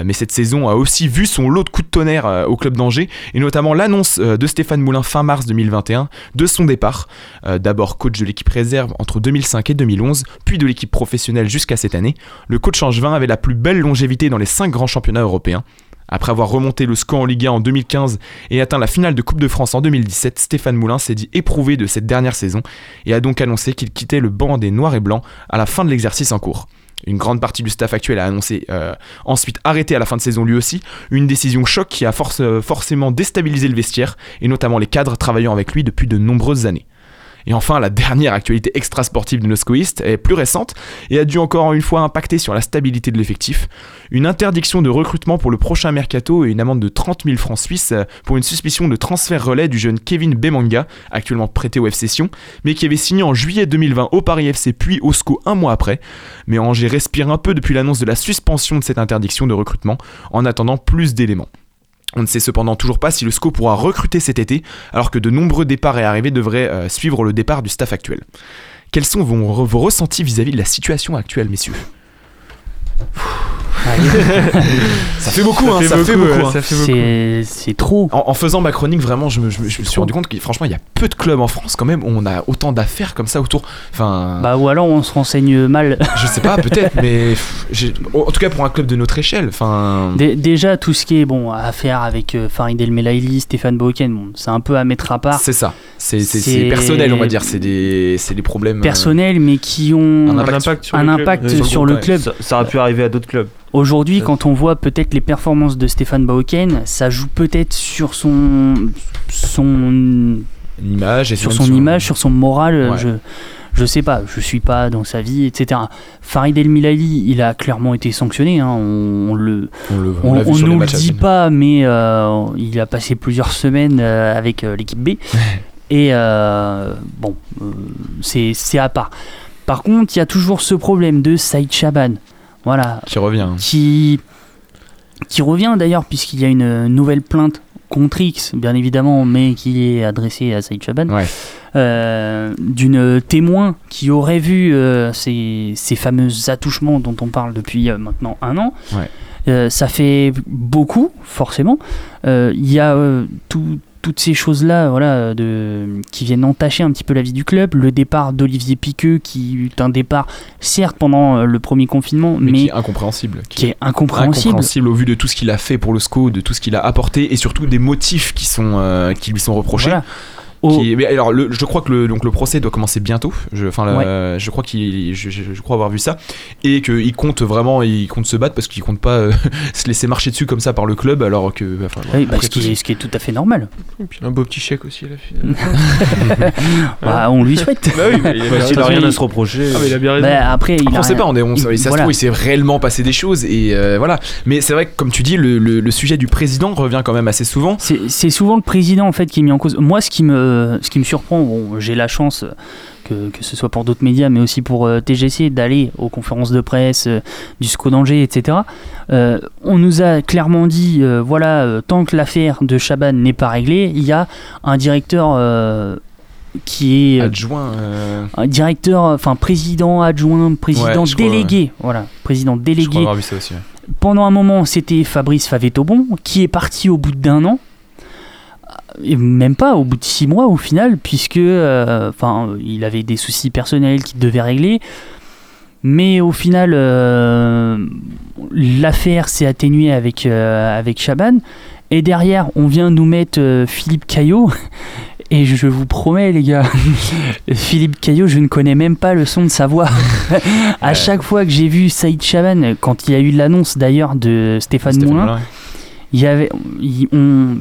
mais cette saison a aussi vu son lot de coups de tonnerre au club d'Angers et notamment l'annonce de Stéphane Moulin fin mars 2021 de son départ. D'abord coach de l'équipe réserve entre 2005 et 2011, puis de l'équipe professionnelle jusqu'à cette année. Le coach angevin avait la plus belle longévité dans les 5 grands championnats européens. Après avoir remonté le score en Ligue 1 en 2015 et atteint la finale de Coupe de France en 2017, Stéphane Moulin s'est dit éprouvé de cette dernière saison et a donc annoncé qu'il quittait le banc des Noirs et Blancs à la fin de l'exercice en cours. Une grande partie du staff actuel a annoncé euh, ensuite arrêter à la fin de saison lui aussi, une décision choc qui a euh, forcément déstabilisé le vestiaire et notamment les cadres travaillant avec lui depuis de nombreuses années. Et enfin, la dernière actualité extra-sportive de Noscoist est plus récente et a dû encore une fois impacter sur la stabilité de l'effectif. Une interdiction de recrutement pour le prochain mercato et une amende de 30 000 francs suisses pour une suspicion de transfert relais du jeune Kevin Bemanga, actuellement prêté au FC Sion, mais qui avait signé en juillet 2020 au Paris FC puis au SCO un mois après. Mais Angers respire un peu depuis l'annonce de la suspension de cette interdiction de recrutement en attendant plus d'éléments. On ne sait cependant toujours pas si le SCO pourra recruter cet été, alors que de nombreux départs et arrivées devraient euh, suivre le départ du staff actuel. Quels sont vos, vos ressentis vis-à-vis de la situation actuelle, messieurs? ça fait beaucoup, hein, ça fait beaucoup. C'est trop. En, faisant ma chronique, vraiment, je me, je me suis rendu compte que franchement, il y a peu de clubs en France quand même où on a autant d'affaires comme ça autour. Enfin. Bah, ou alors on se renseigne mal. Je sais pas, peut-être, mais en tout cas pour un club de notre échelle. Enfin. déjà, tout ce qui est bon à faire avec euh, Farid El Melaili, Stéphane Boken, bon, c'est un peu à mettre à part. C'est ça. C'est personnel, on va dire. C'est des, des problèmes. Euh, Personnels, mais qui ont un impact sur, un le, impact club. sur le club. Ça, ça aurait pu arriver à d'autres clubs. Aujourd'hui, quand on voit peut-être les performances de Stéphane Bauken, ça joue peut-être sur son son image et sur son image, sur son moral. Je je sais pas, je suis pas dans sa vie, etc. Farid El Milali, il a clairement été sanctionné. Hein, on, le on, ne nous le dit pas, mais euh, il a passé plusieurs semaines euh, avec euh, l'équipe B. et bon, c'est à part. Par contre, il y a toujours ce problème de Saïd Chaban. Voilà. Qui revient. Qui, qui revient d'ailleurs, puisqu'il y a une nouvelle plainte contre X, bien évidemment, mais qui est adressée à Saïd Chaban, euh, d'une témoin qui aurait vu euh, ces, ces, fameux attouchements dont on parle depuis euh, maintenant un an. ça fait beaucoup, forcément. Il y a tout, toutes ces choses-là, voilà, de, qui viennent entacher un petit peu la vie du club. Le départ d'Olivier Piqueux, qui eut un départ, certes, pendant euh, le premier confinement, mais, qui est incompréhensible. Qui, est incompréhensible. incompréhensible au vu de tout ce qu'il a fait pour le SCO, de tout ce qu'il a apporté, et surtout des motifs qui, sont, euh, qui lui sont reprochés alors, je crois que le, donc, le procès doit commencer bientôt. Je, enfin, je crois qu'il, je, crois avoir vu ça, et qu'il compte vraiment, il compte se battre parce qu'il compte pas euh, se laisser marcher dessus comme ça par le club, alors que. Enfin, oui, bah, ce, qui est, ce, qui est, tout à fait normal. Et puis un beau petit chèque aussi à la fin. bah, on lui souhaite. bah oui, il n'a rien à se reprocher. Ah, il a bien raison. Bah, après, il on sait pas, on est, on, il, ça se trouve, il s'est réellement passé des choses, et euh, voilà. Mais c'est vrai que, comme tu dis, le, le, sujet du président revient quand même assez souvent. C'est souvent le président en fait qui est mis en cause. Moi, ce qui me, ce qui me surprend bon, j'ai la chance que, que, ce soit pour d'autres médias, mais aussi pour euh, TGC, d'aller aux conférences de presse euh, du SCO d'Angers, etc. Euh, on nous a clairement dit, voilà, tant que l'affaire de Chaban n'est pas réglée, il y a un directeur qui est adjoint, un directeur, enfin président adjoint, président délégué, voilà, président délégué. aussi, Pendant un moment, c'était Fabrice Favetobon qui est parti au bout d'un an et même pas au bout de six mois au final, puisque euh, enfin il avait des soucis personnels qu'il devait régler. Mais au final, euh, l'affaire s'est atténuée avec, euh, avec Chaban. Et derrière, on vient nous mettre euh, Philippe Caillot. Et je vous promets, les gars, Philippe Caillot, je ne connais même pas le son de sa voix. à chaque fois que j'ai vu Saïd Chaban, quand il y a eu l'annonce d'ailleurs de Stéphane, Stéphane Moulin, Moulin, il y avait, il- on-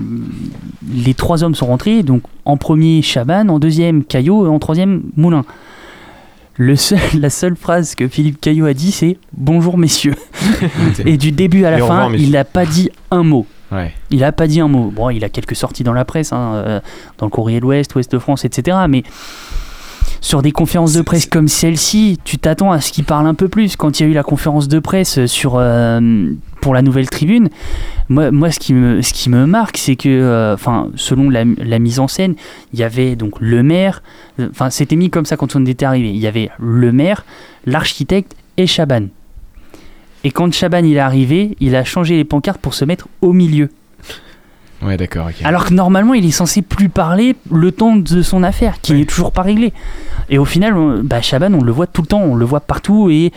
les trois hommes sont rentrés. Donc en premier Chaban, en deuxième Caillot et en troisième Moulin. Le seul, la seule phrase que Philippe Caillot a dit, c'est bonjour messieurs. et du début à la Et fin, revoir, il n'a pas dit un mot. Ouais. Il a pas dit un mot. Bon, il a quelques sorties dans la presse, hein, euh, dans le Courrier de l'Ouest, Ouest de France, etc. Mais sur des conférences de presse comme celle-ci, tu t'attends à ce qu'il parle un peu plus. Quand il y a eu la conférence de presse sur, euh, pour la nouvelle tribune, moi, moi ce, qui me, ce qui me marque, c'est que, euh, selon la, la mise en scène, il y avait donc le maire, euh, enfin, c'était mis comme ça quand on était arrivé. Il y avait le maire, l'architecte et Chaban. Et quand Chaban il est arrivé, il a changé les pancartes pour se mettre au milieu. Ouais, d'accord. Alors que normalement, il est censé plus parler le temps de son affaire, qui n'est toujours pas réglé. Et au final, on- bah, on le voit tout le temps, on le voit partout. Et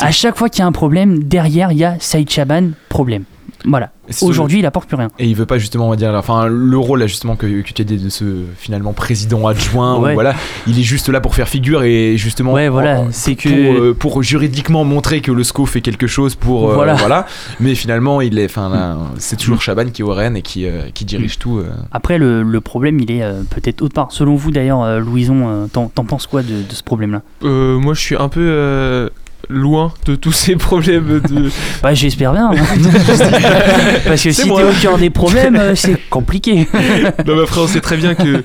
à chaque fois qu'il y a un problème, derrière, il y a Saïd Chaban, problème. Voilà. Aujourd'hui, il apporte plus rien. Et il veut pas justement, on va dire, enfin, le rôle là justement que, que tu as dit de ce finalement président adjoint, voilà, il est juste là pour faire figure et justement, Ouais, voilà, c'est pour, que- euh, pour juridiquement montrer que le SCO fait quelque chose pour, euh, Voilà. voilà. Mais finalement, il est, enfin, là, c'est toujours Chaban qui est au Rennes et qui, euh, qui dirige tout. euh. Après, le, le problème, il est euh, peut-être autre part. Selon vous, d'ailleurs, euh, Louison, euh, t'en t'en penses quoi de, de ce problème-là? Euh, moi, je suis un peu euh, loin de tous ces problèmes de. Bah, j'espère bien. hein. Parce que si t'es au cœur des problèmes, euh, c'est compliqué. non mais après on sait très bien que,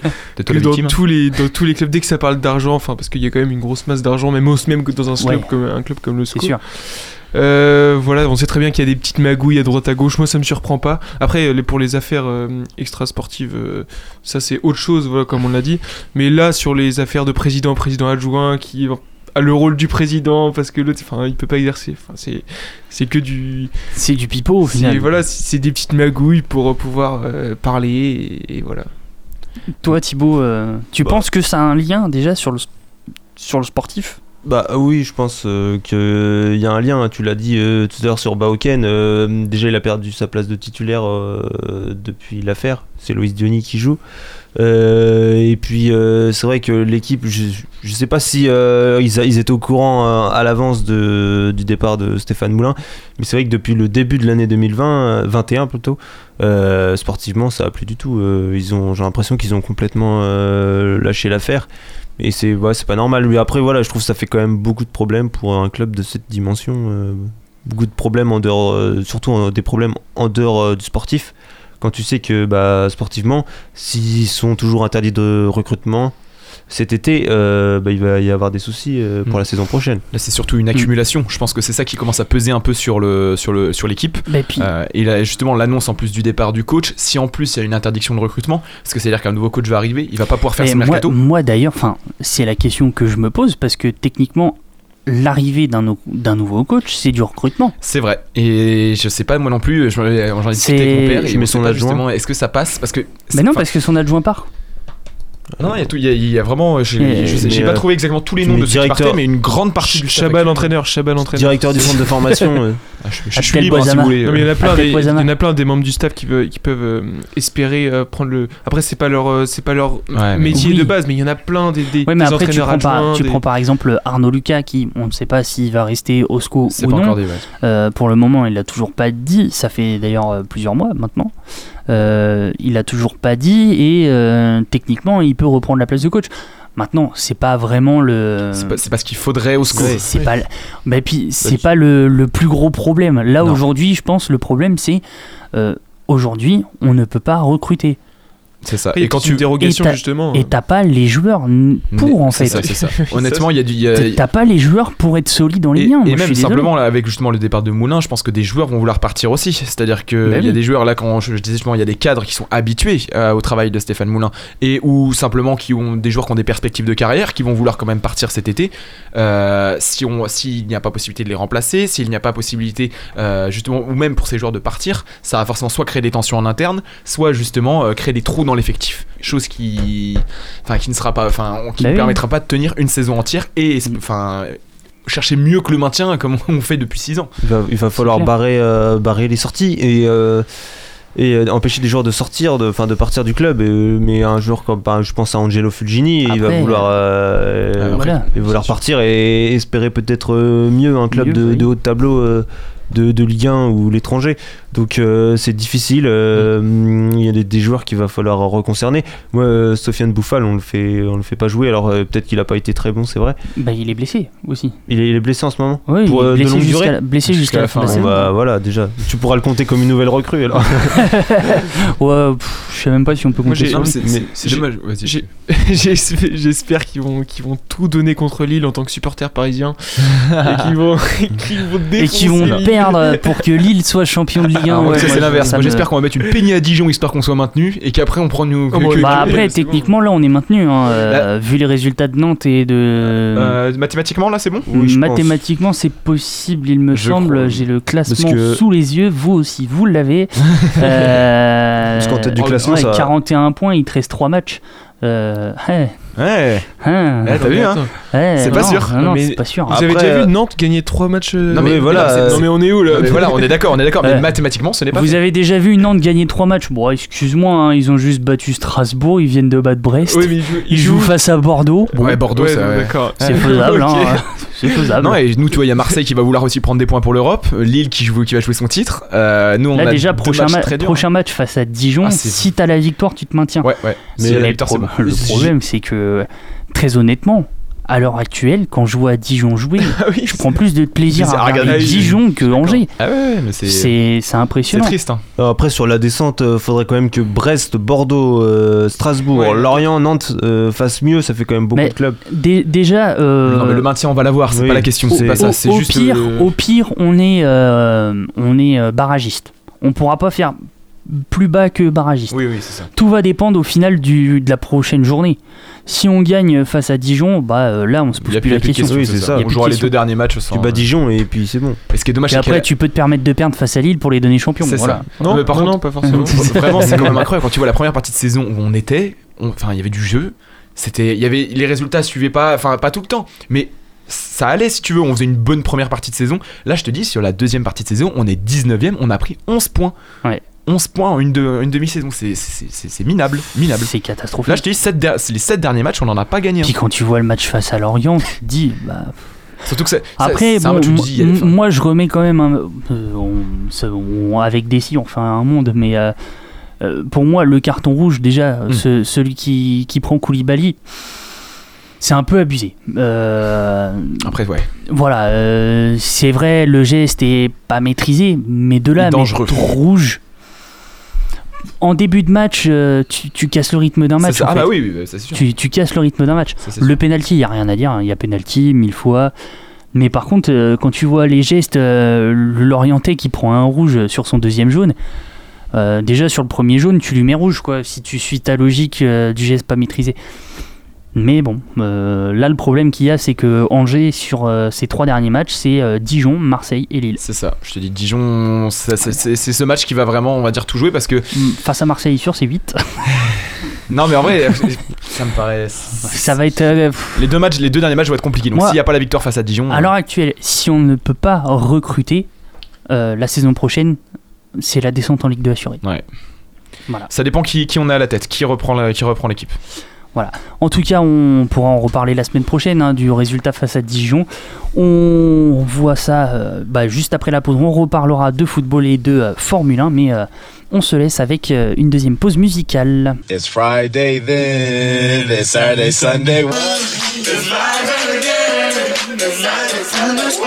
dans, tous les, dans tous les clubs dès que ça parle d'argent enfin parce qu'il y a quand même une grosse masse d'argent même, au- même dans un club, Ouais. comme, un club comme le SCO sûr. Euh, voilà on sait très bien qu'il y a des petites magouilles à droite à gauche moi ça me surprend pas après pour les affaires euh, extra sportives ça c'est autre chose voilà comme on l'a dit mais là sur les affaires de président président adjoint qui le rôle du président parce que l'autre enfin il peut pas exercer enfin c'est c'est que du c'est du pipeau au final. voilà c'est des petites magouilles pour euh, pouvoir euh, parler et, et voilà Toi, Thibaut, euh, tu Bah. penses que ça a un lien déjà sur le, sur le sportif? Bah oui, je pense euh, qu'il y a un lien, hein, tu l'as dit euh, tout à l'heure sur Baoken, euh, déjà il a perdu sa place de titulaire euh, depuis l'affaire, c'est Loïs Diony qui joue. Euh, et puis euh, c'est vrai que l'équipe, je, je sais pas si euh, ils, ils étaient au courant euh, à l'avance du départ de Stéphane Moulin, mais c'est vrai que depuis le début de l'année 2020, euh, 21 plutôt, euh, sportivement ça a plus du tout. Euh, j'ai l'impression qu'ils ont complètement euh, lâché l'affaire. Et c'est c'est pas normal. Mais après, voilà, je trouve que ça fait quand même beaucoup de problèmes pour un club de cette dimension. euh, beaucoup de problèmes en dehors, euh, surtout des problèmes en dehors euh, du sportif. Quand tu sais que bah, sportivement, s'ils sont toujours interdits de recrutement cet été, euh, bah, il va y avoir des soucis euh, pour Mm. la saison prochaine. Là, c'est surtout une accumulation. Je pense que c'est ça qui commence à peser un peu sur le sur le sur l'équipe. Bah, Euh, et là, justement, l'annonce en plus du départ du coach. Si en plus il y a une interdiction de recrutement, parce que c'est à dire qu'un nouveau coach va arriver, il va pas pouvoir faire Mais son moi, mercato. moi, d'ailleurs, enfin, c'est la question que je me pose parce que techniquement, l'arrivée d'un nou- d'un nouveau coach, c'est du recrutement. C'est vrai. Et je sais pas moi non plus. je- J'en ai discuté avec mon père. Et Je mets on sait son pas adjoint. justement, Est-ce que ça passe? Parce que Mais non, parce que son adjoint part. Non, il y a tout. Il y a, il y a vraiment. J'ai Mais- je sais- j'ai mais, pas euh, trouvé exactement tous les noms de ceux qui partaient, mais une grande partie du staff Chabat actuel. l'entraîneur Chabat l'entraîneur Directeur du centre de formation. euh, Ah, je, suis libre hein, si vous voulez. Non, mais il y en a plein, des, il y en a plein des membres du staff qui, peuvent euh, espérer euh, prendre le. Après, c'est pas leur, euh, c'est pas leur Ouais, métier Oui. de base, mais il y en a plein des, des, Oui, mais des après, tu prends, par, adjoints. tu des- prends par exemple Arnaud Lucas qui, on ne sait pas s'il va rester au SCO ou non. ouais. Pour le moment, il l'a toujours pas dit. Ça fait d'ailleurs plusieurs mois maintenant. Euh, il a toujours pas dit et euh, techniquement, il peut reprendre la place de coach. Maintenant, c'est pas vraiment le. C'est pas, ce qu'il faudrait au score. C'est c'est pas. le- Bah, puis c'est pas le, le plus gros problème. Là aujourd'hui, je pense le problème c'est euh, aujourd'hui, on ne peut pas recruter. C'est ça. Après, Et quand tu dérogation t'as- justement. Et t'as pas les joueurs pour en fait. ça, c'est ça. Honnêtement, il y a du. il y a- T'as- pas les joueurs pour être solide dans les Et, liens. et même simplement là, avec justement le départ de Moulin, je pense que des joueurs vont vouloir partir aussi. C'est-à-dire que Bah il y a oui. des joueurs là quand je, je disais justement il y a des cadres qui sont habitués euh, au travail de Stéphane Moulin et ou simplement qui ont des joueurs qui ont des perspectives de carrière qui vont vouloir quand même partir cet été. Euh, si on s'il n'y a pas possibilité de les remplacer, s'il n'y a pas possibilité euh, justement ou même pour ces joueurs de partir, ça va forcément soit créer des tensions en interne, soit justement euh, créer des trous dans l'effectif. Chose qui enfin qui ne sera pas enfin qui Bah ne oui. permettra pas de tenir une saison entière et enfin chercher mieux que le maintien comme on fait depuis 6 ans. Il va, il va falloir clair. barrer, euh, barrer les sorties et, euh, et euh, empêcher des joueurs de sortir, de, enfin, de partir du club. Et, euh, mais un joueur comme, bah, je pense à Angelo Fulgini, il va vouloir, euh, euh, voilà. il va vouloir partir et espérer peut-être mieux un club Mieux, de, oui. de haut de tableau. euh, de, de Ligue 1 ou l'étranger donc euh, c'est difficile euh, il y a des, des joueurs qu'il va falloir reconcerner moi euh, Sofiane Bouffal on le fait on le fait pas jouer alors euh, peut-être qu'il a pas été très bon c'est vrai Bah, il est blessé aussi. il est, il est blessé en ce moment Oui, pour il est blessé jusqu'à la, blessé jusqu'à la fin de la Bon, saison. bah voilà, déjà, tu pourras le compter comme une nouvelle recrue alors. Ouais, pff, je sais même pas si on peut compter c'est- dommage. J'espère qu'ils vont, qu'ils vont tout donner contre Lille en tant que supporter parisien et qu'ils vont, Et Lille. Perdre pour que Lille soit champion de Ligue 1. Ah, ouais, c'est l'inverse. me- j'espère qu'on va mettre une peignée à Dijon histoire qu'on soit maintenu et qu'après on prend nous. Oh, que- Bah après, bon. techniquement, là, on est maintenu. Hein, euh, vu les résultats de Nantes et de. Euh, mathématiquement là c'est bon Oui, je pense. Mathématiquement, c'est possible, il me Je semble. J'ai le classement que- sous les yeux. Vous aussi, vous l'avez. Euh, Parce qu'en tête du classement, ouais, ça- 41 points, il te reste 3 matchs. Euh, Ouais. hein, t'as vu hein ouais, c'est pas sûr. Non, c'est pas sûr. Vous avez déjà euh, vu Nantes gagner 3 matchs euh, Non mais voilà, non, euh, mais on est où là voilà, on est d'accord, on est d'accord. Mais mathématiquement, ce n'est pas. Vous avez déjà vu Nantes gagner 3 matchs Bon, excuse-moi, hein, ils ont juste battu Strasbourg, ils viennent de battre Brest. Ils jouent, face à Bordeaux. Bon, Ouais, Bordeaux, c'est faisable. Hein, c'est faisable. Non et nous tu vois il y a Marseille qui va vouloir aussi prendre des points pour l'Europe, Lille qui joue qui va jouer son titre. Euh, nous on Là a déjà prochain, matchs ma- très durs. prochain match face à Dijon, Ah, si t'as la victoire tu te maintiens. Ouais ouais. Mais Mais la le, victoire c'est pro- bon. le problème c'est que très honnêtement, à l'heure actuelle, quand je vois Dijon jouer, oui, je prends plus de plaisir à regarder. Dijon que Angers. Ah ouais mais c'est C'est c'est c'est impressionnant. triste hein. Alors après sur la descente, euh, faudrait quand même que Brest, Bordeaux, euh, Strasbourg, Ouais. Lorient, Nantes euh, fassent mieux. Ça fait quand même beaucoup Mais- de clubs. Dé- déjà, euh, Non mais le maintien on va l'avoir, c'est oui, pas la question, au- c'est ça, c'est au juste pire, au pire, on est, euh, on est euh, barragiste. On pourra pas faire plus bas que barragiste. Oui oui, c'est ça. Tout va dépendre au final du, de la prochaine journée. Si on gagne face à Dijon, bah euh, là on se Il pose y a plus plus la question. questions, Oui, c'est ça. ça. Y a On jouera les deux derniers matchs sans Tu bats Dijon et puis c'est bon. Et ce qui est dommage Et après, tu peux te permettre de perdre face à Lille pour les donner champions. C'est Voilà. ça. Non, Mais par non, contre- non, pas forcément. Vraiment, c'est quand même incroyable quand tu vois la première partie de saison où on était. Enfin, il y avait du jeu. C'était, il y avait les résultats suivaient pas, enfin pas tout le temps, mais ça allait si tu veux. On faisait une bonne première partie de saison. Là, je te dis, sur la deuxième partie de saison, on est 19ème, on a pris 11 points. Ouais. 11 points en une, de- une demi-saison, c'est, c'est, c'est- c'est minable, minable. C'est catastrophique. Là, je te dis, sept der- les 7 derniers matchs, on n'en a pas gagné. un. Puis quand tu vois le match face à Lorient, tu te dis. Bah, Surtout que c'est, Après, c'est un bon, match mo- dis, m- moi je remets quand même. un- euh, on- ça- on- avec Dessy, on fait un monde, mais euh, euh, pour moi, le carton rouge, déjà, Mm. ce- celui qui, qui prend Koulibaly, c'est un peu abusé. Euh, Après, ouais. voilà, euh, c'est vrai, le geste est pas maîtrisé, mais de là, à mettre rouge. En début de match, tu, tu casses le rythme d'un match. ça. Ah fait. bah oui, oui, ça, c'est sûr. Tu, tu casses le rythme d'un match. Ça, Le penalty, il n'y a rien à dire. hein. Il y a penalty mille fois. Mais par contre, euh, quand tu vois les gestes, euh, l'orienté qui prend un rouge sur son deuxième jaune, euh, déjà sur le premier jaune, tu lui mets rouge, quoi, si tu suis ta logique du geste pas maîtrisé. Mais bon, euh, là, le problème qu'il y a, c'est que Angers, sur euh, ces trois derniers matchs, c'est euh, Dijon, Marseille et Lille. C'est ça. Je te dis, Dijon, c'est, ce match qui va vraiment, on va dire, tout jouer parce que Mm, Face à Marseille, sûr, c'est 8. Non mais en vrai, ça me paraît. Ça va être. euh, Les deux matchs, les deux derniers matchs vont être compliqués. Donc s'il n'y a pas la victoire face à Dijon, à l'heure actuelle, si on ne peut pas recruter, euh, la saison prochaine, c'est la descente en Ligue 2 assurée. ouais. Voilà. Ça dépend qui, qui on a à la tête, qui reprend la- l'équipe. En tout cas, on pourra en reparler la semaine prochaine hein, du résultat face à Dijon. On voit ça euh, bah, juste après la pause. On reparlera de football et de euh, Formule 1, mais euh, on se laisse avec euh, une deuxième pause musicale. It's Friday then, it's Saturday, Sunday. It's live again. It's live, it's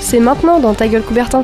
C'est maintenant dans ta gueule Coubertin.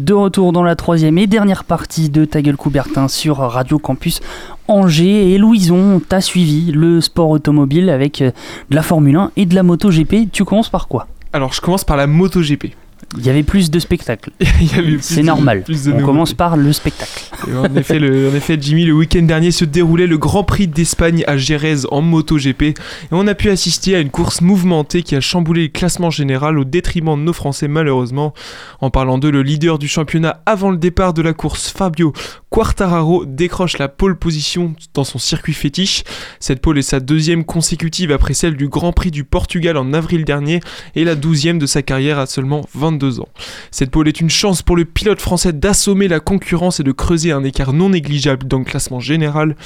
De retour dans la troisième et dernière partie de Ta gueule Coubertin sur Radio Campus Angers. Et Louison, t'as suivi le sport automobile avec euh, de la Formule 1 et de la MotoGP. Tu commences par quoi? Alors, je commence par la MotoGP. Il y avait plus de spectacles. C'est normal. plus On commence par le spectacle. En, effet, le, en effet, Jimmy, le week-end dernier se déroulait le Grand Prix d'Espagne à Jerez en MotoGP. Et on a pu assister à une course mouvementée qui a chamboulé le classement général au détriment de nos Français, malheureusement. En parlant d'eux, le leader du championnat avant le départ de la course, Fabio Quartararo, décroche la pole position dans son circuit fétiche. Cette pole est sa deuxième consécutive après celle du Grand Prix du Portugal en avril dernier et la douzième de sa carrière à seulement 22 ans. Cette pole est une chance pour le pilote français d'assommer la concurrence et de creuser un écart non négligeable dans le classement général.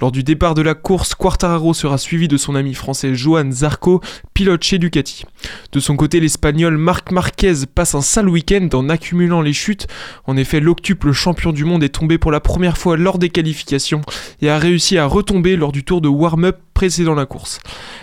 Lors du départ de la course, Quartararo sera suivi de son ami français Johan Zarco, pilote chez Ducati. De son côté, l'Espagnol Marc Marquez passe un sale week-end en accumulant les chutes. En effet, l'octuple champion du monde est tombé pour la première fois lors des qualifications et a réussi à retomber lors du tour de warm-up précédant la course.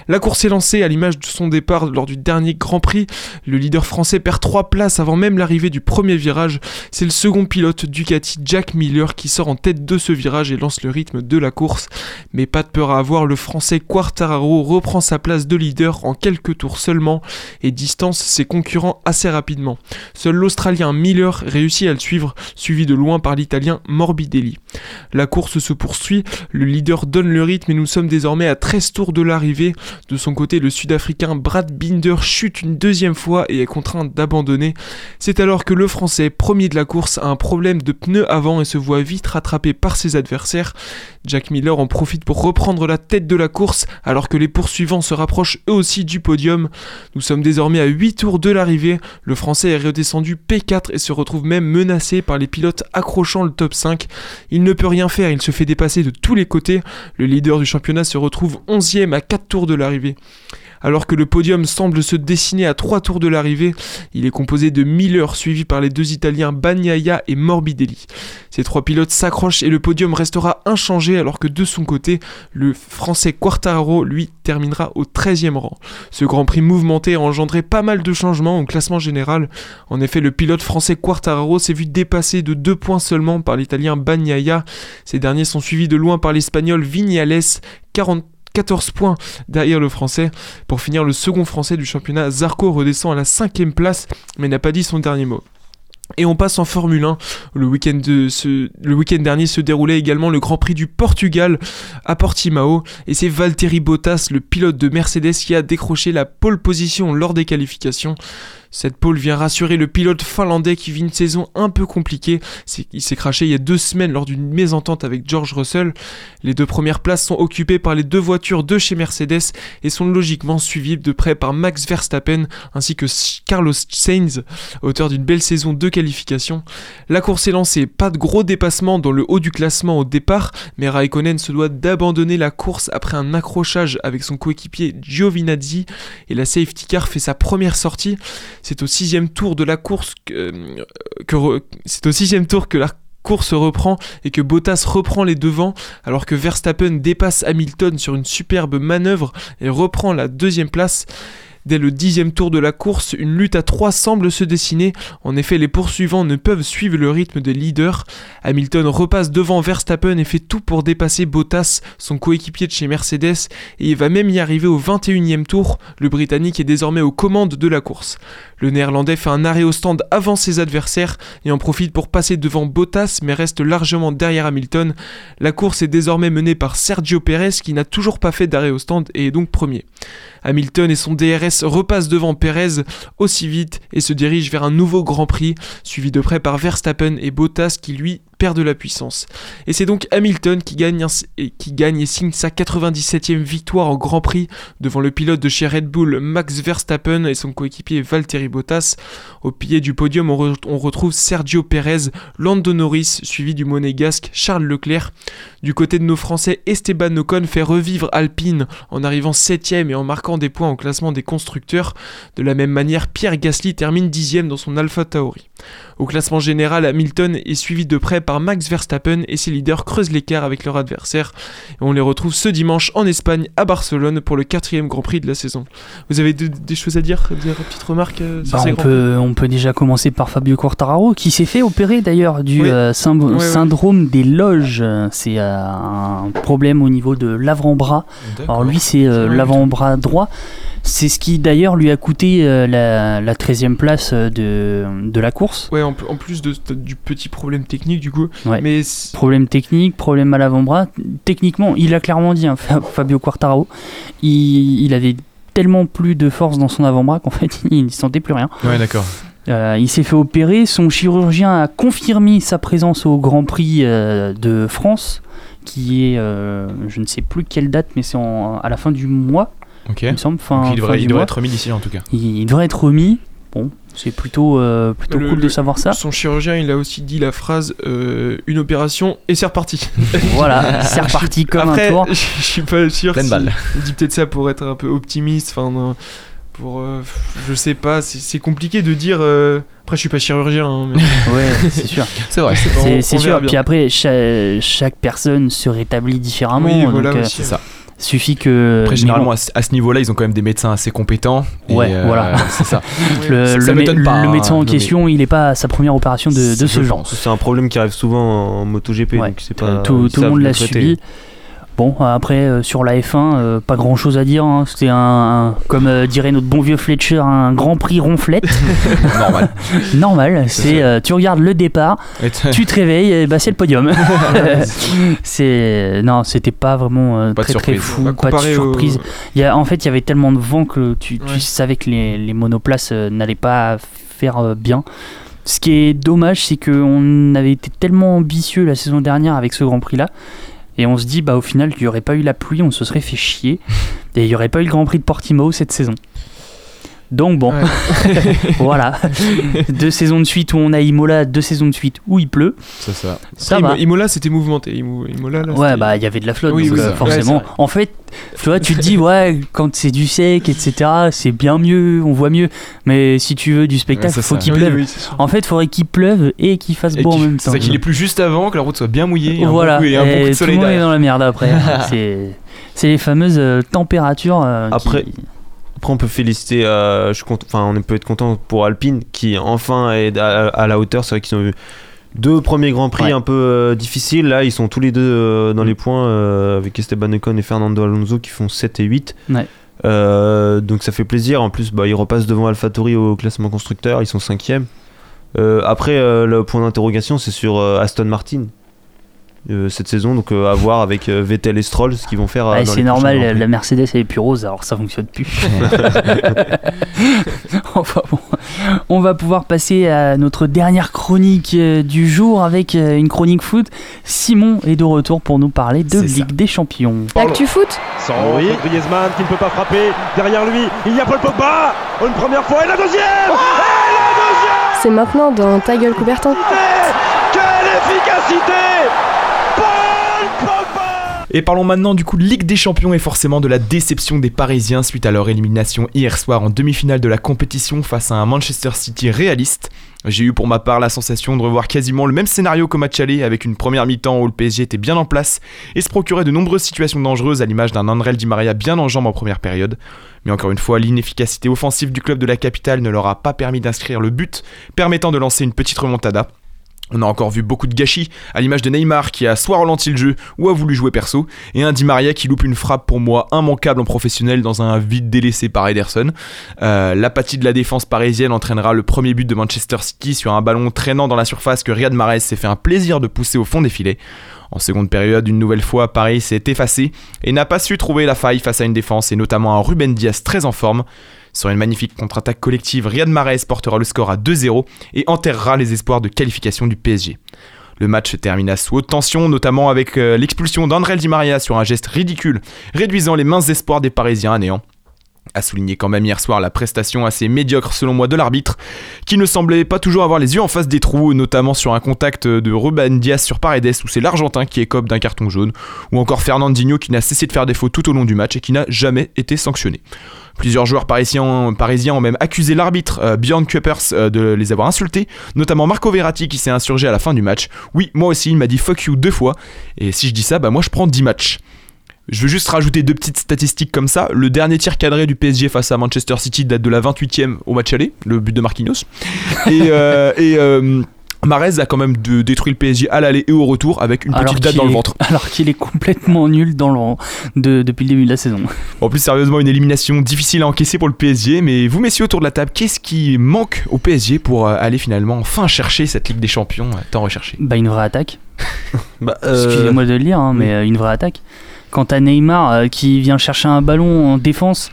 La course est lancée à l'image de son départ lors du dernier Grand Prix. Le leader français perd 3 places avant même l'arrivée du premier virage. C'est le second pilote Ducati, Jack Miller, qui sort en tête de ce virage et lance le rythme de la course. Mais pas de peur à avoir, le français Quartararo reprend sa place de leader en quelques tours seulement et distance ses concurrents assez rapidement. Seul l'Australien Miller réussit à le suivre, suivi de loin par l'Italien Morbidelli. La course se poursuit, le leader donne le rythme et nous sommes désormais à 13 tours de l'arrivée. De son côté, le Sud-Africain Brad Binder chute une deuxième fois et est contraint d'abandonner. C'est alors que le Français, premier de la course, a un problème de pneus avant et se voit vite rattrapé par ses adversaires. Jack Miller en profite pour reprendre la tête de la course alors que les poursuivants se rapprochent eux aussi du podium. Nous sommes désormais à 8 tours de l'arrivée. Le Français est redescendu P4 et se retrouve même menacé par les pilotes accrochant le top 5. Il ne peut rien faire, il se fait dépasser de tous les côtés. Le leader du championnat se retrouve 11e à 4 tours de l'arrivée. Alors que le podium semble se dessiner à 3 tours de l'arrivée, il est composé de Miller suivi par les deux Italiens Bagnaia et Morbidelli. Ces trois pilotes s'accrochent et le podium restera inchangé alors que de son côté, le français Quartararo, lui, terminera au 13e rang. Ce Grand Prix mouvementé a engendré pas mal de changements au classement général. En effet, le pilote français Quartararo s'est vu dépassé de 2 points seulement par l'Italien Bagnaia. Ces derniers sont suivis de loin par l'Espagnol Vignales, 40 14 points derrière le français. Pour finir, le second français du championnat, Zarco, redescend à la cinquième place, mais n'a pas dit son dernier mot. Et on passe en Formule 1. Le week-end, dernier se déroulait également le Grand Prix du Portugal à Portimao. Et c'est Valtteri Bottas, le pilote de Mercedes, qui a décroché la pole position lors des qualifications. Cette pole vient rassurer le pilote finlandais qui vit une saison un peu compliquée. Il s'est craché il y a deux semaines lors d'une mésentente avec George Russell. Les deux premières places sont occupées par les deux voitures de chez Mercedes et sont logiquement suivies de près par Max Verstappen ainsi que Carlos Sainz, auteur d'une belle saison de qualification. La course est lancée, pas de gros dépassement dans le haut du classement au départ, mais Raikkonen se doit d'abandonner la course après un accrochage avec son coéquipier Giovinazzi et la safety car fait sa première sortie. C'est au sixième tour de la course que, euh, c'est au sixième tour que la course reprend et que Bottas reprend les devants alors que Verstappen dépasse Hamilton sur une superbe manœuvre et reprend la deuxième place. Dès le dixième tour de la course, une lutte à trois semble se dessiner. En effet, les poursuivants ne peuvent suivre le rythme des leaders. Hamilton repasse devant Verstappen et fait tout pour dépasser Bottas, son coéquipier de chez Mercedes, et il va même y arriver au 21e tour. Le Britannique est désormais aux commandes de la course. Le Néerlandais fait un arrêt au stand avant ses adversaires et en profite pour passer devant Bottas mais reste largement derrière Hamilton. La course est désormais menée par Sergio Perez qui n'a toujours pas fait d'arrêt au stand et est donc premier. Hamilton et son DRS repassent devant Perez aussi vite et se dirigent vers un nouveau Grand Prix, suivi de près par Verstappen et Bottas qui lui perd de la puissance. Et c'est donc Hamilton qui gagne, qui gagne et signe sa 97e victoire en Grand Prix devant le pilote de chez Red Bull Max Verstappen et son coéquipier Valtteri Bottas. Au pied du podium, on, on retrouve Sergio Perez, Lando Norris, suivi du monégasque Charles Leclerc. Du côté de nos Français, Esteban Ocon fait revivre Alpine en arrivant 7ème et en marquant des points au classement des constructeurs. De la même manière, Pierre Gasly termine 10ème dans son Alpha Tauri. Au classement général, Hamilton est suivi de près par Max Verstappen et ses leaders creusent l'écart avec leur adversaire. Et on les retrouve ce dimanche en Espagne, à Barcelone, pour le quatrième Grand Prix de la saison. Vous avez de- des choses à dire Des petites remarques euh, sur Bah, ces on, Grands peut, on peut déjà commencer par Fabio Quartararo qui s'est fait opérer d'ailleurs du Oui. euh, sym- Ouais, ouais. syndrome des loges. C'est euh, un problème au niveau de l'avant-bras. Alors lui c'est euh, l'avant-bras droit. C'est ce qui d'ailleurs lui a coûté euh, la, la 13e place euh, de, de la course. Ouais, en, en plus de, du petit problème technique, du coup. Ouais. Mais Problème technique, problème à l'avant-bras. Techniquement, il a clairement dit, hein, Fa- Fabio Quartararo, il, il avait tellement plus de force dans son avant-bras qu'en fait il ne sentait plus rien. Ouais, d'accord. Euh, il s'est fait opérer, son chirurgien a confirmé sa présence au Grand Prix euh, de France, qui est, euh, je ne sais plus quelle date, mais c'est à la fin du mois, Il me semble. Fin, Donc, il fin devrait, il être remis d'ici là, en tout cas. Il, il devrait être remis. Bon, c'est plutôt, euh, plutôt Le- cool de savoir ça. Son chirurgien, il a aussi dit la phrase euh, une opération et c'est reparti. Voilà, c'est reparti comme un Après, tour. Je je suis pas sûr. Pleine si- balle. Il dit peut-être ça pour être un peu optimiste. Enfin, non, pour, euh, je sais pas. C'est compliqué de dire. euh, Après, je suis pas chirurgien. hein, mais- Ouais, c'est sûr. C'est vrai. C'est sûr. bien. Puis après, chaque, chaque personne se rétablit différemment. Oui, voilà euh, aussi. C'est ça. Suffit que. Après, généralement, bon, à, ce- niveau-là, ils ont quand même des médecins assez compétents. et, Ouais, euh, voilà. C'est ça. le, ça- le ça mé- pas, le hein, médecin en mais- question, il n'est pas à sa première opération de, ce genre. C'est un problème qui arrive souvent en MotoGP, Ouais. donc c'est pas. tout, tout le monde l'a traiter. subi. Bon, après, euh, sur la F1, euh, pas grand chose à dire. hein. C'était un, un- comme euh, dirait notre bon vieux Fletcher, un grand prix ronflette. Normal. Normal, c'est euh, tu regardes le départ, tu te réveilles, et bah c'est le podium. c'est non, c'était pas vraiment euh, Pas très très fou, Bah, pas de au- surprise. Il y a, en fait, il y avait tellement de vent que tu, tu Ouais. savais que les, les monoplaces euh, n'allaient pas faire euh, bien. Ce qui est dommage, c'est qu'on avait été tellement ambitieux la saison dernière avec ce Grand Prix-là. Et on se dit, bah au final, il n'y aurait pas eu la pluie, on se serait fait chier. Et il n'y aurait pas eu le Grand Prix de Portimao cette saison. Donc bon, Ouais. voilà. deux saisons de suite où on a Imola, deux saisons de suite où il pleut. C'est ça. Ça Après, va. Imo- Imola, c'était mouvementé. Imo- Imola, là, Ouais, bah il y avait de la flotte, Oui, donc oui, euh, forcément. Ouais, c'est en fait, tu vois, tu te dis, ouais, quand c'est du sec, etc., c'est bien mieux, on voit mieux. Mais si tu veux du spectacle, Ouais, c'est faut qu'il pleuve. oui, c'est. En fait, il faudrait qu'il pleuve et qu'il fasse Et beau en même C'est temps. ça qu'il est plus juste avant, que la route soit bien mouillée. et un bon Voilà, coup- et un bon coup et tout le monde est dans la merde après. c'est c'est les fameuses euh, températures. euh, qui- Après- on peut féliciter, euh, je enfin, on peut être content pour Alpine qui enfin est à, à la hauteur. C'est vrai qu'ils ont eu deux premiers grands prix Ouais. un peu euh, difficiles. Là, ils sont tous les deux euh, dans les points avec Esteban Ocon et Fernando Alonso qui font 7 et 8. Ouais. Euh, donc ça fait plaisir. En plus, bah, ils repassent devant AlphaTauri au classement constructeur. Ils sont 5 Après, le point d'interrogation, c'est sur Aston Martin. Euh, cette saison, donc euh, à voir avec euh, Vettel et Stroll ce qu'ils vont faire. euh, c'est normal, la Mercedes elle est plus rose, alors ça fonctionne plus. Enfin bon, on va pouvoir passer à notre dernière chronique euh, du jour avec euh, une chronique foot. Simon est de retour pour nous parler de ça. Ligue des Champions. L'actu foot Sans Griezmann qui ne peut pas frapper. Derrière lui, il y a Paul Pogba. Une première fois et la deuxième Et la deuxième C'est maintenant dans Ta gueule Coubertin. Quelle efficacité Et parlons maintenant du coup de Ligue des Champions et forcément de la déception des Parisiens suite à leur élimination hier soir en demi-finale de la compétition face à un Manchester City réaliste. J'ai eu pour ma part la sensation de revoir quasiment le même scénario qu'au match aller avec une première mi-temps où le PSG était bien en place et se procurait de nombreuses situations dangereuses à l'image d'un André Di Maria bien en jambes en première période. Mais encore une fois, l'inefficacité offensive du club de la capitale ne leur a pas permis d'inscrire le but permettant de lancer une petite remontada. On a encore vu beaucoup de gâchis, à l'image de Neymar qui a soit ralenti le jeu ou a voulu jouer perso, et un Di Maria qui loupe une frappe pour moi immanquable en professionnel dans un vide délaissé par Ederson. Euh, L'apathie de la défense parisienne entraînera le premier but de Manchester City sur un ballon traînant dans la surface que Riyad Mahrez s'est fait un plaisir de pousser au fond des filets. En seconde période, une nouvelle fois, Paris s'est effacé et n'a pas su trouver la faille face à une défense et notamment un Ruben Diaz très en forme. Sur une magnifique contre-attaque collective, Riyad Mahrez portera le score à 2-0 et enterrera les espoirs de qualification du PSG. Le match se termina sous haute tension, notamment avec euh, l'expulsion d'André Di Maria sur un geste ridicule, réduisant les minces espoirs des Parisiens à néant. A souligner quand même hier soir la prestation assez médiocre selon moi de l'arbitre, qui ne semblait pas toujours avoir les yeux en face des trous, notamment sur un contact de Ruben Diaz sur Paredes où c'est l'Argentin qui écope d'un carton jaune, ou encore Fernandinho qui n'a cessé de faire défaut tout au long du match et qui n'a jamais été sanctionné. Plusieurs joueurs parisiens, ont même accusé l'arbitre euh, Björn Kuipers euh, de les avoir insultés, notamment Marco Verratti qui s'est insurgé à la fin du match. Oui, moi aussi, il m'a dit fuck you deux fois, et si je dis ça, bah moi je prends 10 matchs. Je veux juste rajouter deux petites statistiques comme ça. Le dernier tir cadré du PSG face à Manchester City date de la 28e au match aller, le but de Marquinhos. Et, euh, et euh, Mahrez a quand même de- détruit le PSG à l'aller et au retour avec une Alors petite date qu'il dans le est- ventre. Alors qu'il est complètement nul dans le, de- depuis le début de la saison. En plus, sérieusement, une élimination difficile à encaisser pour le PSG. Mais vous, messieurs, autour de la table, qu'est-ce qui manque au PSG pour euh, aller finalement enfin chercher cette Ligue des Champions euh, tant recherchée? Bah une vraie attaque. Bah, euh, Excusez-moi de le dire, hein, mais une vraie attaque. Quant à Neymar euh, qui vient chercher un ballon en défense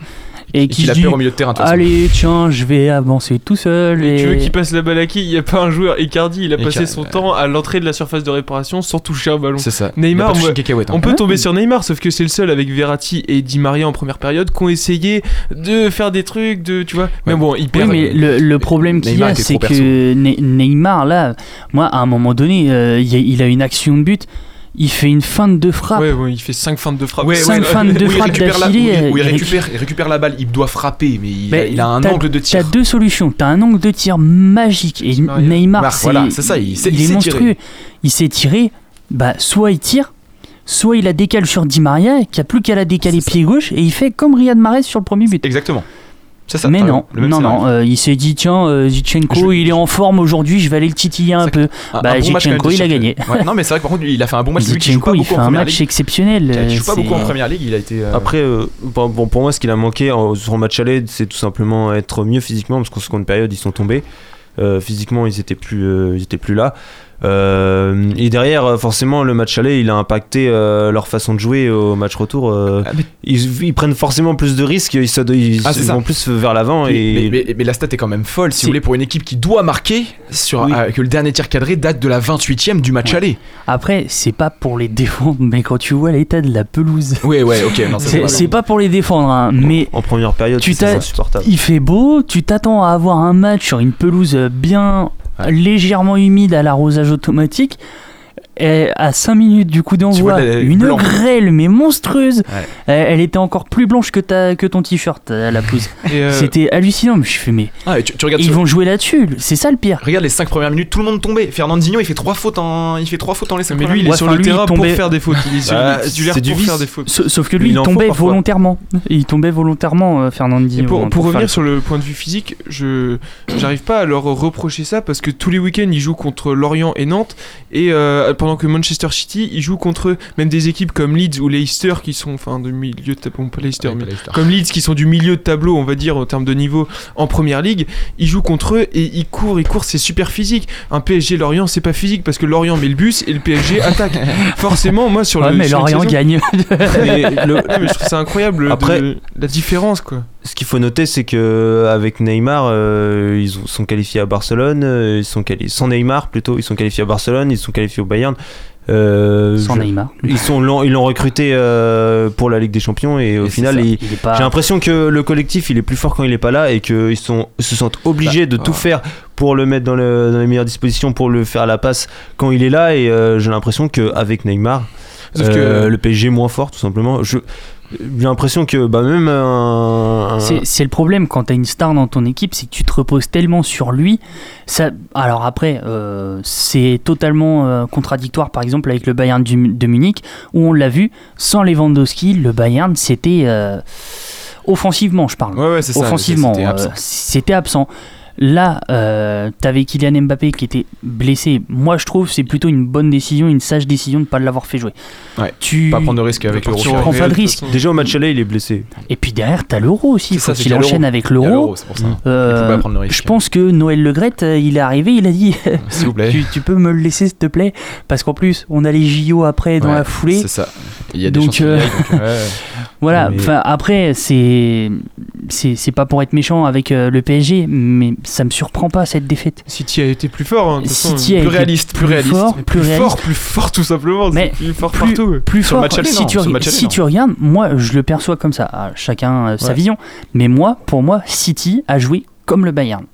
et, Et qui la dit, au milieu de terrain, de. Allez, tiens, je vais avancer tout seul. Et... tu veux qu'il passe la balle à qui? Il n'y a pas un joueur, Icardi, il a passé son temps à l'entrée de la surface de réparation sans toucher un ballon. C'est ça. Neymar, cacahuète, hein. on peut tomber sur Neymar, sauf que c'est le seul avec Verratti et Di Maria en première période qui ont essayé de faire des trucs, de, tu vois. Mais bon, il Oui, perd. mais le, le problème qu'il y Neymar a, c'est que Ne- Neymar, là, moi, à un moment donné, euh, il a une action de but, il fait une feinte de frappe. Ouais, ouais, il fait 5 feintes de frappe. Ouais, Cinq ouais, feintes de frappe d'affilée, où il- récupère, il récupère la balle, il doit frapper, mais il, a un t'as- angle de T'as tir. deux solutions. T'as un angle de tir magique et. Neymar, voilà, c'est ça, il est monstrueux. Il sait tirer. Bah, soit il tire, soit il la décale sur Di Maria, qui a plus qu'à la décaler pied gauche et il fait comme Riyad Mahrez sur le premier but. Exactement. Ça. Mais non, raison, le même non, scénario. non, euh, il s'est dit tiens, euh, Zichenko, Je- il est en forme aujourd'hui, je vais aller le titiller un peu. Un- bah, un bon Zichenko, il a gagné. Ouais, non, mais c'est vrai que par contre, il a fait un bon match. Zichenko, pas il beaucoup fait en un première match ligue. exceptionnel. Qui joue pas beaucoup en première ligue, il a été. euh, Après, euh, bon, bon, pour moi, ce qu'il a manqué en- sur le match aller, c'est tout simplement être mieux physiquement, parce qu'en seconde période, ils sont tombés. Euh, physiquement, ils étaient plus, euh, ils étaient plus là. Euh, et derrière, euh, forcément, le match aller, il a impacté euh, leur façon de jouer au match retour. euh, Ah, mais- ils, ils prennent forcément plus de risques, ils, se, ils Ah, vont plus vers l'avant. Mais, Et mais- mais- mais la stat est quand même folle, si C'est- vous voulez, pour une équipe qui doit marquer, sur, Oui. euh, que le dernier tir cadré date de la 28ème du match Ouais. aller. Après, c'est pas pour les défendre, mais quand tu vois l'état de la pelouse, Ouais, ouais, ok. c'est pas pour les défendre, hein, mais en première période, Tu c'est t'as- insupportable. il fait beau, tu t'attends à avoir un match sur une pelouse bien légèrement humide à l'arrosage automatique. Et à 5 minutes du coup d'envoi, la- une blanc. grêle mais monstrueuse. Elle, elle était encore plus blanche que, ta, que ton t-shirt à la pause. Et, euh, C'était hallucinant, mais je fais mais Ah, tu, tu regardes ils sur- vont jouer là-dessus, c'est ça le pire. Regarde les 5 premières minutes, tout le monde tombait. Fernandinho, il fait 3 fautes en, il fait trois fautes en les 5 Mais lui, il est Ouais, sur enfin, le lui, terrain pour faire des fautes. Il est, sur- Bah, pour vice. faire des fautes. Sa- Sauf que lui, Il tombait volontairement. Il tombait volontairement, euh, Fernandinho. Et pour, hein, pour revenir sur le point de vue physique, je j'arrive pas à leur reprocher ça parce que tous les week-ends ils jouent contre Lorient et Nantes et euh, pendant que Manchester City ils jouent contre même des équipes comme Leeds ou Leicester qui sont enfin de milieu de tableau, pas Leicester, Ouais, mais pas Leicester. comme Leeds qui sont du milieu de tableau on va dire en termes de niveau en première ligue, ils jouent contre eux et ils courent, ils courent, c'est super physique. Un PSG Lorient c'est pas physique parce que Lorient met le bus et le PSG attaque. Forcément moi sur Ouais, le mais sur Lorient saison- gagne. Mais le- Ouais, mais je trouve ça incroyable Après- de- la différence quoi. Ce qu'il faut noter, c'est que avec Neymar, euh, ils ont- sont qualifiés à Barcelone. euh, Ils sont quali- sans Neymar plutôt, ils sont qualifiés à Barcelone. Ils sont qualifiés au Bayern. Euh, Sans je- Neymar. Ils sont l'ont- ils l'ont recruté euh, pour la Ligue des Champions et au Et final, ça, il- il est pas- j'ai l'impression que le collectif il est plus fort quand il est pas là et qu'ils sont se sentent obligés Bah, de tout faire pour le mettre dans, le- dans les meilleures dispositions, pour le faire à la passe quand il est là. Et euh, j'ai l'impression qu'avec Neymar, Sauf euh, que- le PSG est moins fort tout simplement. Je j'ai l'impression que bah, même un, C'est c'est le problème quand t'as une star dans ton équipe, c'est que tu te reposes tellement sur lui. Ça, alors après, euh, c'est totalement euh, contradictoire, par exemple avec le Bayern du- de Munich, où on l'a vu sans Lewandowski, le Bayern c'était euh, offensivement, je parle. Ouais, ouais, c'est ça, Offensivement, c'était euh, absent. Là, euh, t'avais Kylian Mbappé qui était blessé. Moi, je trouve que c'est plutôt une bonne décision, une sage décision de ne pas l'avoir fait jouer. Ouais. Tu Pas prendre de risque avec Tu l'euro. partir prends au pas de risque. déjà au match aller il est blessé. Et puis derrière, t'as l'euro aussi. Faut qu'il enchaîne avec l'euro. l'euro, c'est pour ça. Euh, Il faut pas prendre le risque. je pense que Noël Le Gret, euh, il est arrivé, il a dit S'il vous plaît. tu, tu peux me le laisser s'il te plaît? Parce qu'en plus, on a les JO après dans Ouais, la foulée. C'est ça. Il y a des Donc, euh, donc, ouais. Voilà, Mais- enfin après, c'est c'est pas pour être méchant avec euh, le PSG, mais ça me surprend pas cette défaite. City a été plus fort. hein, de façon, City a plus réaliste, plus plus réaliste. fort, plus plus réaliste. fort, plus fort tout simplement. Mais plus fort plus, partout. plus Sur le fort. match aller, si non, tu, sur le reg- match aller, si tu regardes, moi je le perçois comme ça. Ah, chacun euh, sa vision. Mais moi, pour moi, City a joué comme le Bayern.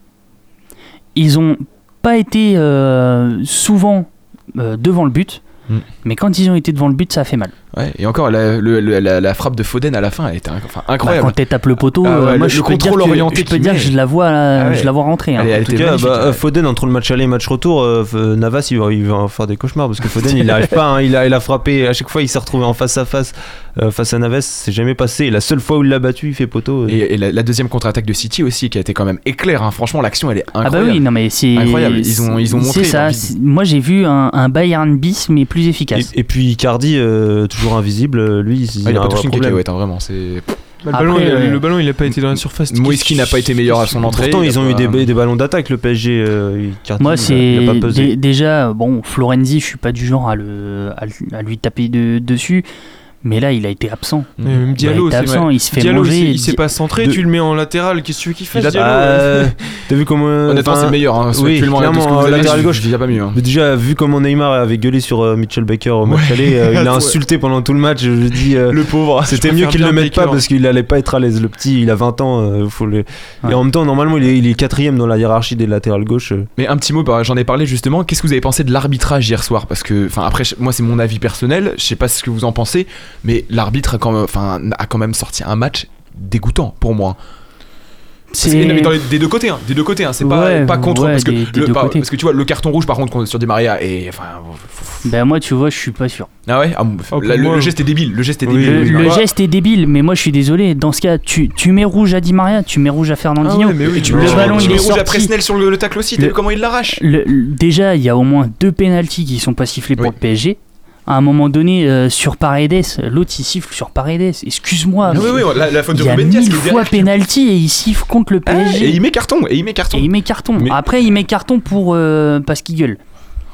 Ils ont pas été euh, souvent euh, devant le but, Mm. mais quand ils ont été devant le but, ça a fait mal. Ouais, et encore, la, le- le- la, la frappe de Foden à la fin, elle était enfin, Bah, incroyable. quand t'es tape le poteau, Ah ouais, euh, le- je le peux dire contrôle que, orienté je peux dire que je la vois, euh, Ah ouais. je la vois rentrer. hein. Elle elle En tout cas, bah, ouais. Foden entre le match aller et le match retour, euh, Navas il va, il va faire des cauchemars parce que Foden il n'arrive pas, hein, il, a, il a frappé, à chaque fois il s'est retrouvé en face à face euh, face à Navas, c'est jamais passé. Et la seule fois où il l'a battu, il fait poteau. euh. Et, et la, la deuxième contre-attaque de City aussi, qui a été quand même éclair. hein. Franchement, l'action, elle est Ah incroyable. bah oui, non mais c'est Incroyable. Ils ont- ils ont c'est montré ça. Moi j'ai vu un, un Bayern bis mais plus efficace. Et, et puis Icardi, euh, toujours invisible, euh, lui il, Ah, il a a pas touché une cacahuète, hein, vraiment. C'est... Bah, le, ballon, Après, il a, euh, le ballon, il a pas été dans la surface. Moïski n'a pas été meilleur à son entrée. Pourtant, ils ont eu des, des ballons d'attaque, le PSG. euh, Moi c'est déjà bon Florenzi, je suis pas du genre à le à, le- à lui taper de- dessus, mais là il a été absent. Et même Il a Diallo, été c'est absent, vrai. il se fait Diallo, il manger. s'est- il pas centré, de- tu le mets en latéral, qu'est-ce que tu veux qu'il fasse Il a- Diallo Euh, T'as vu comment. Honnêtement, enfin, c'est le meilleur. Hein. oui, clairement, avez, latéral gauche. dis pas mieux. hein. Déjà, vu comment Neymar avait gueulé sur euh, Mitchell Baker au match aller, euh, il a insulté pendant tout le match. Je lui dis, euh, Le pauvre. c'était mieux qu'il bien le mette pas parce qu'il allait pas être à l'aise. Le petit, il a 20 ans. euh, faut le... Ouais. Et en même temps, normalement, il est, il est quatrième dans la hiérarchie des latérales gauche. euh. Mais un petit mot, bah, j'en ai parlé justement. Qu'est-ce que vous avez pensé de l'arbitrage hier soir? Parce que, enfin, après, moi, c'est mon avis personnel. Je sais pas ce que vous en pensez, mais l'arbitre a quand même, enfin, a quand même sorti un match dégoûtant pour moi. C'est- mais dans les- des deux côtés, hein, des deux côtés, hein, c'est pas, Ouais, pas contre ouais, parce que des- des le, deux pas- côtés. parce que tu vois le carton rouge par contre contre- sur Di Maria et enfin Ben moi tu vois je suis pas sûr. ah ouais? Ah, Oh, pour le, geste est débile le geste est Oui, débile Le, oui, le oui. geste est débile, mais moi je suis désolé. Dans ce cas, tu, tu mets rouge à Di Maria, tu mets rouge à Fernandinho. Ah ouais, mais oui, tu le mets- tu ballon mets il est rouge à sorti. Presnel sur le, le tacle aussi t'as Le- vu comment il l'arrache? déjà, il y a au moins deux pénalties qui sont pas sifflés pour Oui. le PSG. À un moment donné, euh, sur Paredes, l'autre il siffle sur Paredes. Excuse-moi. Ah oui oui la, la faute de il Ruben est fois pénalty et il siffle contre le Ah, PSG. et il met carton et il met carton Et il met carton. Mais- Après, il met carton pour euh, parce qu'il gueule.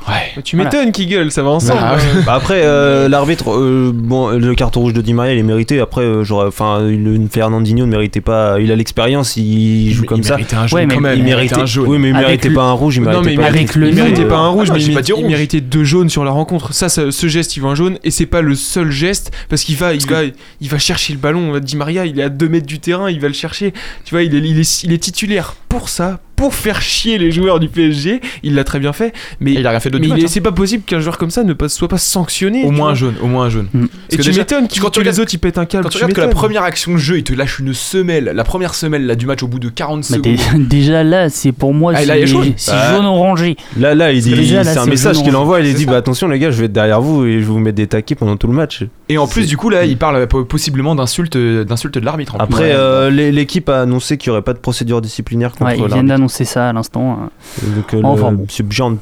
Ouais Bah, Tu m'étonnes qu'il gueule, ça va ensemble. Ah ouais. hein. Bah après, euh, l'arbitre, euh, bon, le carton rouge de Di Maria, il est mérité. Après, euh, enfin, une Fernandinho ne méritait pas. Il a l'expérience, il joue comme il ça. méritait un jaune Ouais, mais quand même Il méritait, un jaune oui, mais il Avec méritait le- pas un rouge, il Non, méritait mais pas. avec le il méritait pas un rouge, Ah non, mais j'ai il, rouge. méritait deux jaunes sur la rencontre. Ça, ça- ce geste, il veut un jaune, et c'est pas le seul geste parce qu'il va, il va, il va chercher le ballon. Di Maria, il est à 2 mètres du terrain, il va le chercher. Tu vois, il est, il est, il est titulaire pour ça, pour faire chier les joueurs du PSG. Il l'a très bien fait, mais il a rien fait de mais hein. c'est pas possible qu'un joueur comme ça ne soit pas sanctionné. Au moins un jaune, au moins un jaune. Et Parce que tu m'étonnes quand tu les autres ils pètent un câble. Quand tu tu regardes que la première action de jeu, il te lâche une semelle, la première semelle là, du match au bout de 40 Mais secondes. dé- déjà là, c'est pour moi, Ah, c'est jaune. c'est Bah, jaune orangé. Là, là, il dit, c'est un message qu'il envoie. Il dit, bah attention les gars, je vais être derrière vous et je vais vous mettre des taquets pendant tout le match. Et en plus, du coup, là, il parle po- possiblement d'insultes d'insultes de l'arbitre. Après, euh, l'é- l'équipe a annoncé qu'il n'y aurait pas de procédure disciplinaire contre l'arbitre. D'annoncer ça à l'instant. euh. Donc, euh, Enfin le- bon. c'est Bjorn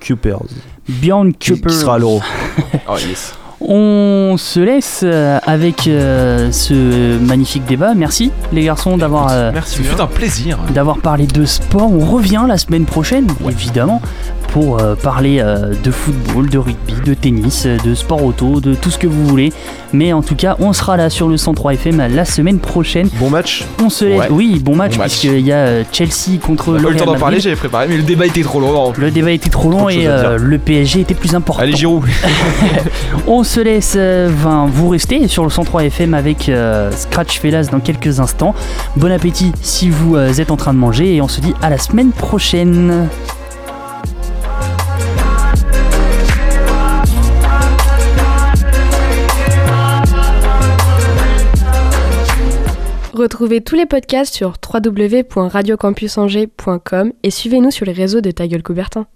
Kupers Bjorn qui, qui sera à l'euro. Oh, yes. On se laisse euh, avec euh, ce magnifique débat. Merci les garçons d'avoir euh, Ce fut un plaisir. d'avoir parlé de sport. On revient la semaine prochaine, évidemment, pour euh, parler euh, de football, de rugby, de tennis, euh, de sport auto, de tout ce que vous voulez. Mais en tout cas, on sera là sur le 103 FM la semaine prochaine. Bon match. On se laisse. Ouais. Oui, bon match, Bon match. puisqu'il y a Chelsea contre le pas eu le temps Real d'en parler, j'avais préparé, mais le débat était trop long. Le débat était trop long et euh, le PSG était plus important. Allez, Giroud. On se laisse, euh, ben, vous restez sur le 103 FM avec euh, Scratch Fellas dans quelques instants. Bon appétit si vous euh, êtes en train de manger et on se dit à la semaine prochaine. Retrouvez tous les podcasts sur www.radiocampusangers.com et suivez-nous sur les réseaux de Ta Gueule Coubertin.